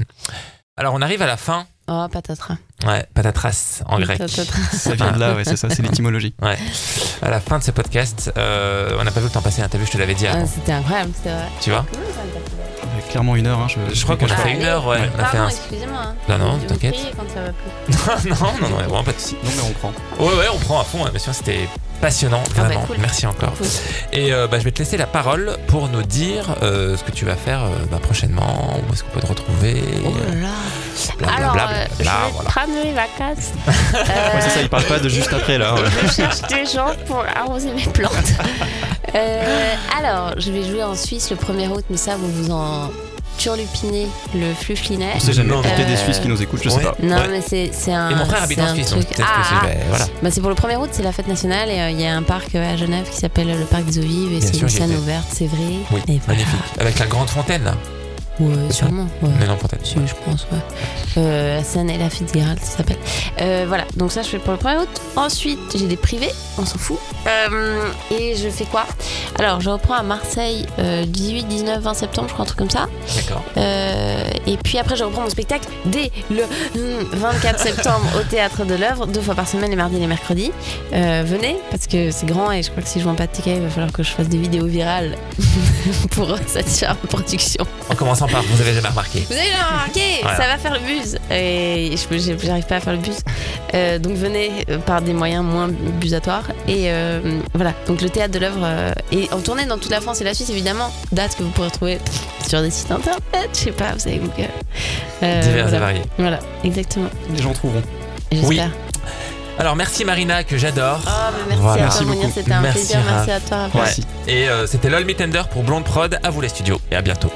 Alors, on arrive à la fin. Oh, patatras. Ouais, patatras en grec. Patatras. Ça vient de là, ouais, c'est ça, c'est l'étymologie. Ouais. À la fin de ce podcast, euh, on n'a pas vu le temps passer. hein, T'as vu, je te l'avais dit Ah. C'était incroyable, c'était vrai. Tu vois? Ouais, Clairement une heure. Hein, je, Je crois qu'on a fait une heure, ouais. Ouais. On a fait Pardon, un. hein. Non, non, t'inquiète. non, non, non, vraiment pas de soucis. Non mais on prend. Ouais, ouais, on prend à fond. hein, Bien sûr, c'était passionnant, bah, vraiment. cool. Merci encore. Cool. Et euh, bah, je vais te laisser la parole pour nous dire euh, ce que tu vas faire euh, bah, prochainement, où est-ce qu'on peut te retrouver. Oh là là. blablabla, Alors, euh, je vais voilà. prendre mes vacances. Ouais, c'est ça, il parle pas de juste après là. ouais. Je cherche des gens pour arroser mes plantes. Euh, alors, je vais jouer en Suisse le 1er août, mais ça, vous vous en turlupinez le fluflinet. On sait jamais, y a des euh, Suisses qui nous écoutent, je sais ouais. pas. Non, Ouais. mais c'est c'est un. Et mon frère habite c'est en Suisse, donc truc- peut-être que Ah, c'est. bah, voilà. Bah, c'est pour le 1er août, c'est la fête nationale et euh, il y a un parc euh, à Genève qui s'appelle le parc des eaux vives et Bien c'est sûr, une scène ouverte, c'est vrai. Oui, Et voilà. magnifique. Avec la grande fontaine, là. Ouais, sûrement. ouais. Mais non. Si, je pense, ouais. Euh, la scène et la Fitzgerald, ça s'appelle. Euh, voilà, donc ça, je fais pour le 1er août. Ensuite, j'ai des privés, on s'en fout. Euh, et je fais quoi? Alors, je reprends à Marseille euh, 18, 19, 20 septembre, je crois, un truc comme ça. D'accord. Et puis après, je reprends mon spectacle dès le hum, 24 septembre au Théâtre de l'œuvre, deux fois par semaine, les mardis et les mercredis. Venez, parce que c'est grand et je crois que si je vends pas de tickets, il va falloir que je fasse des vidéos virales pour satisfaire ma production. En commençant vous avez jamais remarqué. Vous avez remarqué, Voilà. ça va faire le buzz. Et je j'arrive pas à faire le buzz. Euh, donc venez euh, par des moyens moins busatoires. Et euh, voilà, donc le théâtre de l'œuvre euh, est en tournée dans toute la France et la Suisse, évidemment. Date que vous pourrez trouver sur des sites internet, je sais pas, vous savez Google. Euh, Divers et voilà. variés. Voilà, exactement. Les gens trouveront. Et Oui. J'espère. Alors, merci Marina, que j'adore. Oh, mais merci Voilà. à Merci toi, beaucoup. c'était un Merci, plaisir. Raph. Merci à toi. Ouais. Merci. Et euh, c'était LOL Me Tender pour Blonde Prod. À vous les studios et à bientôt.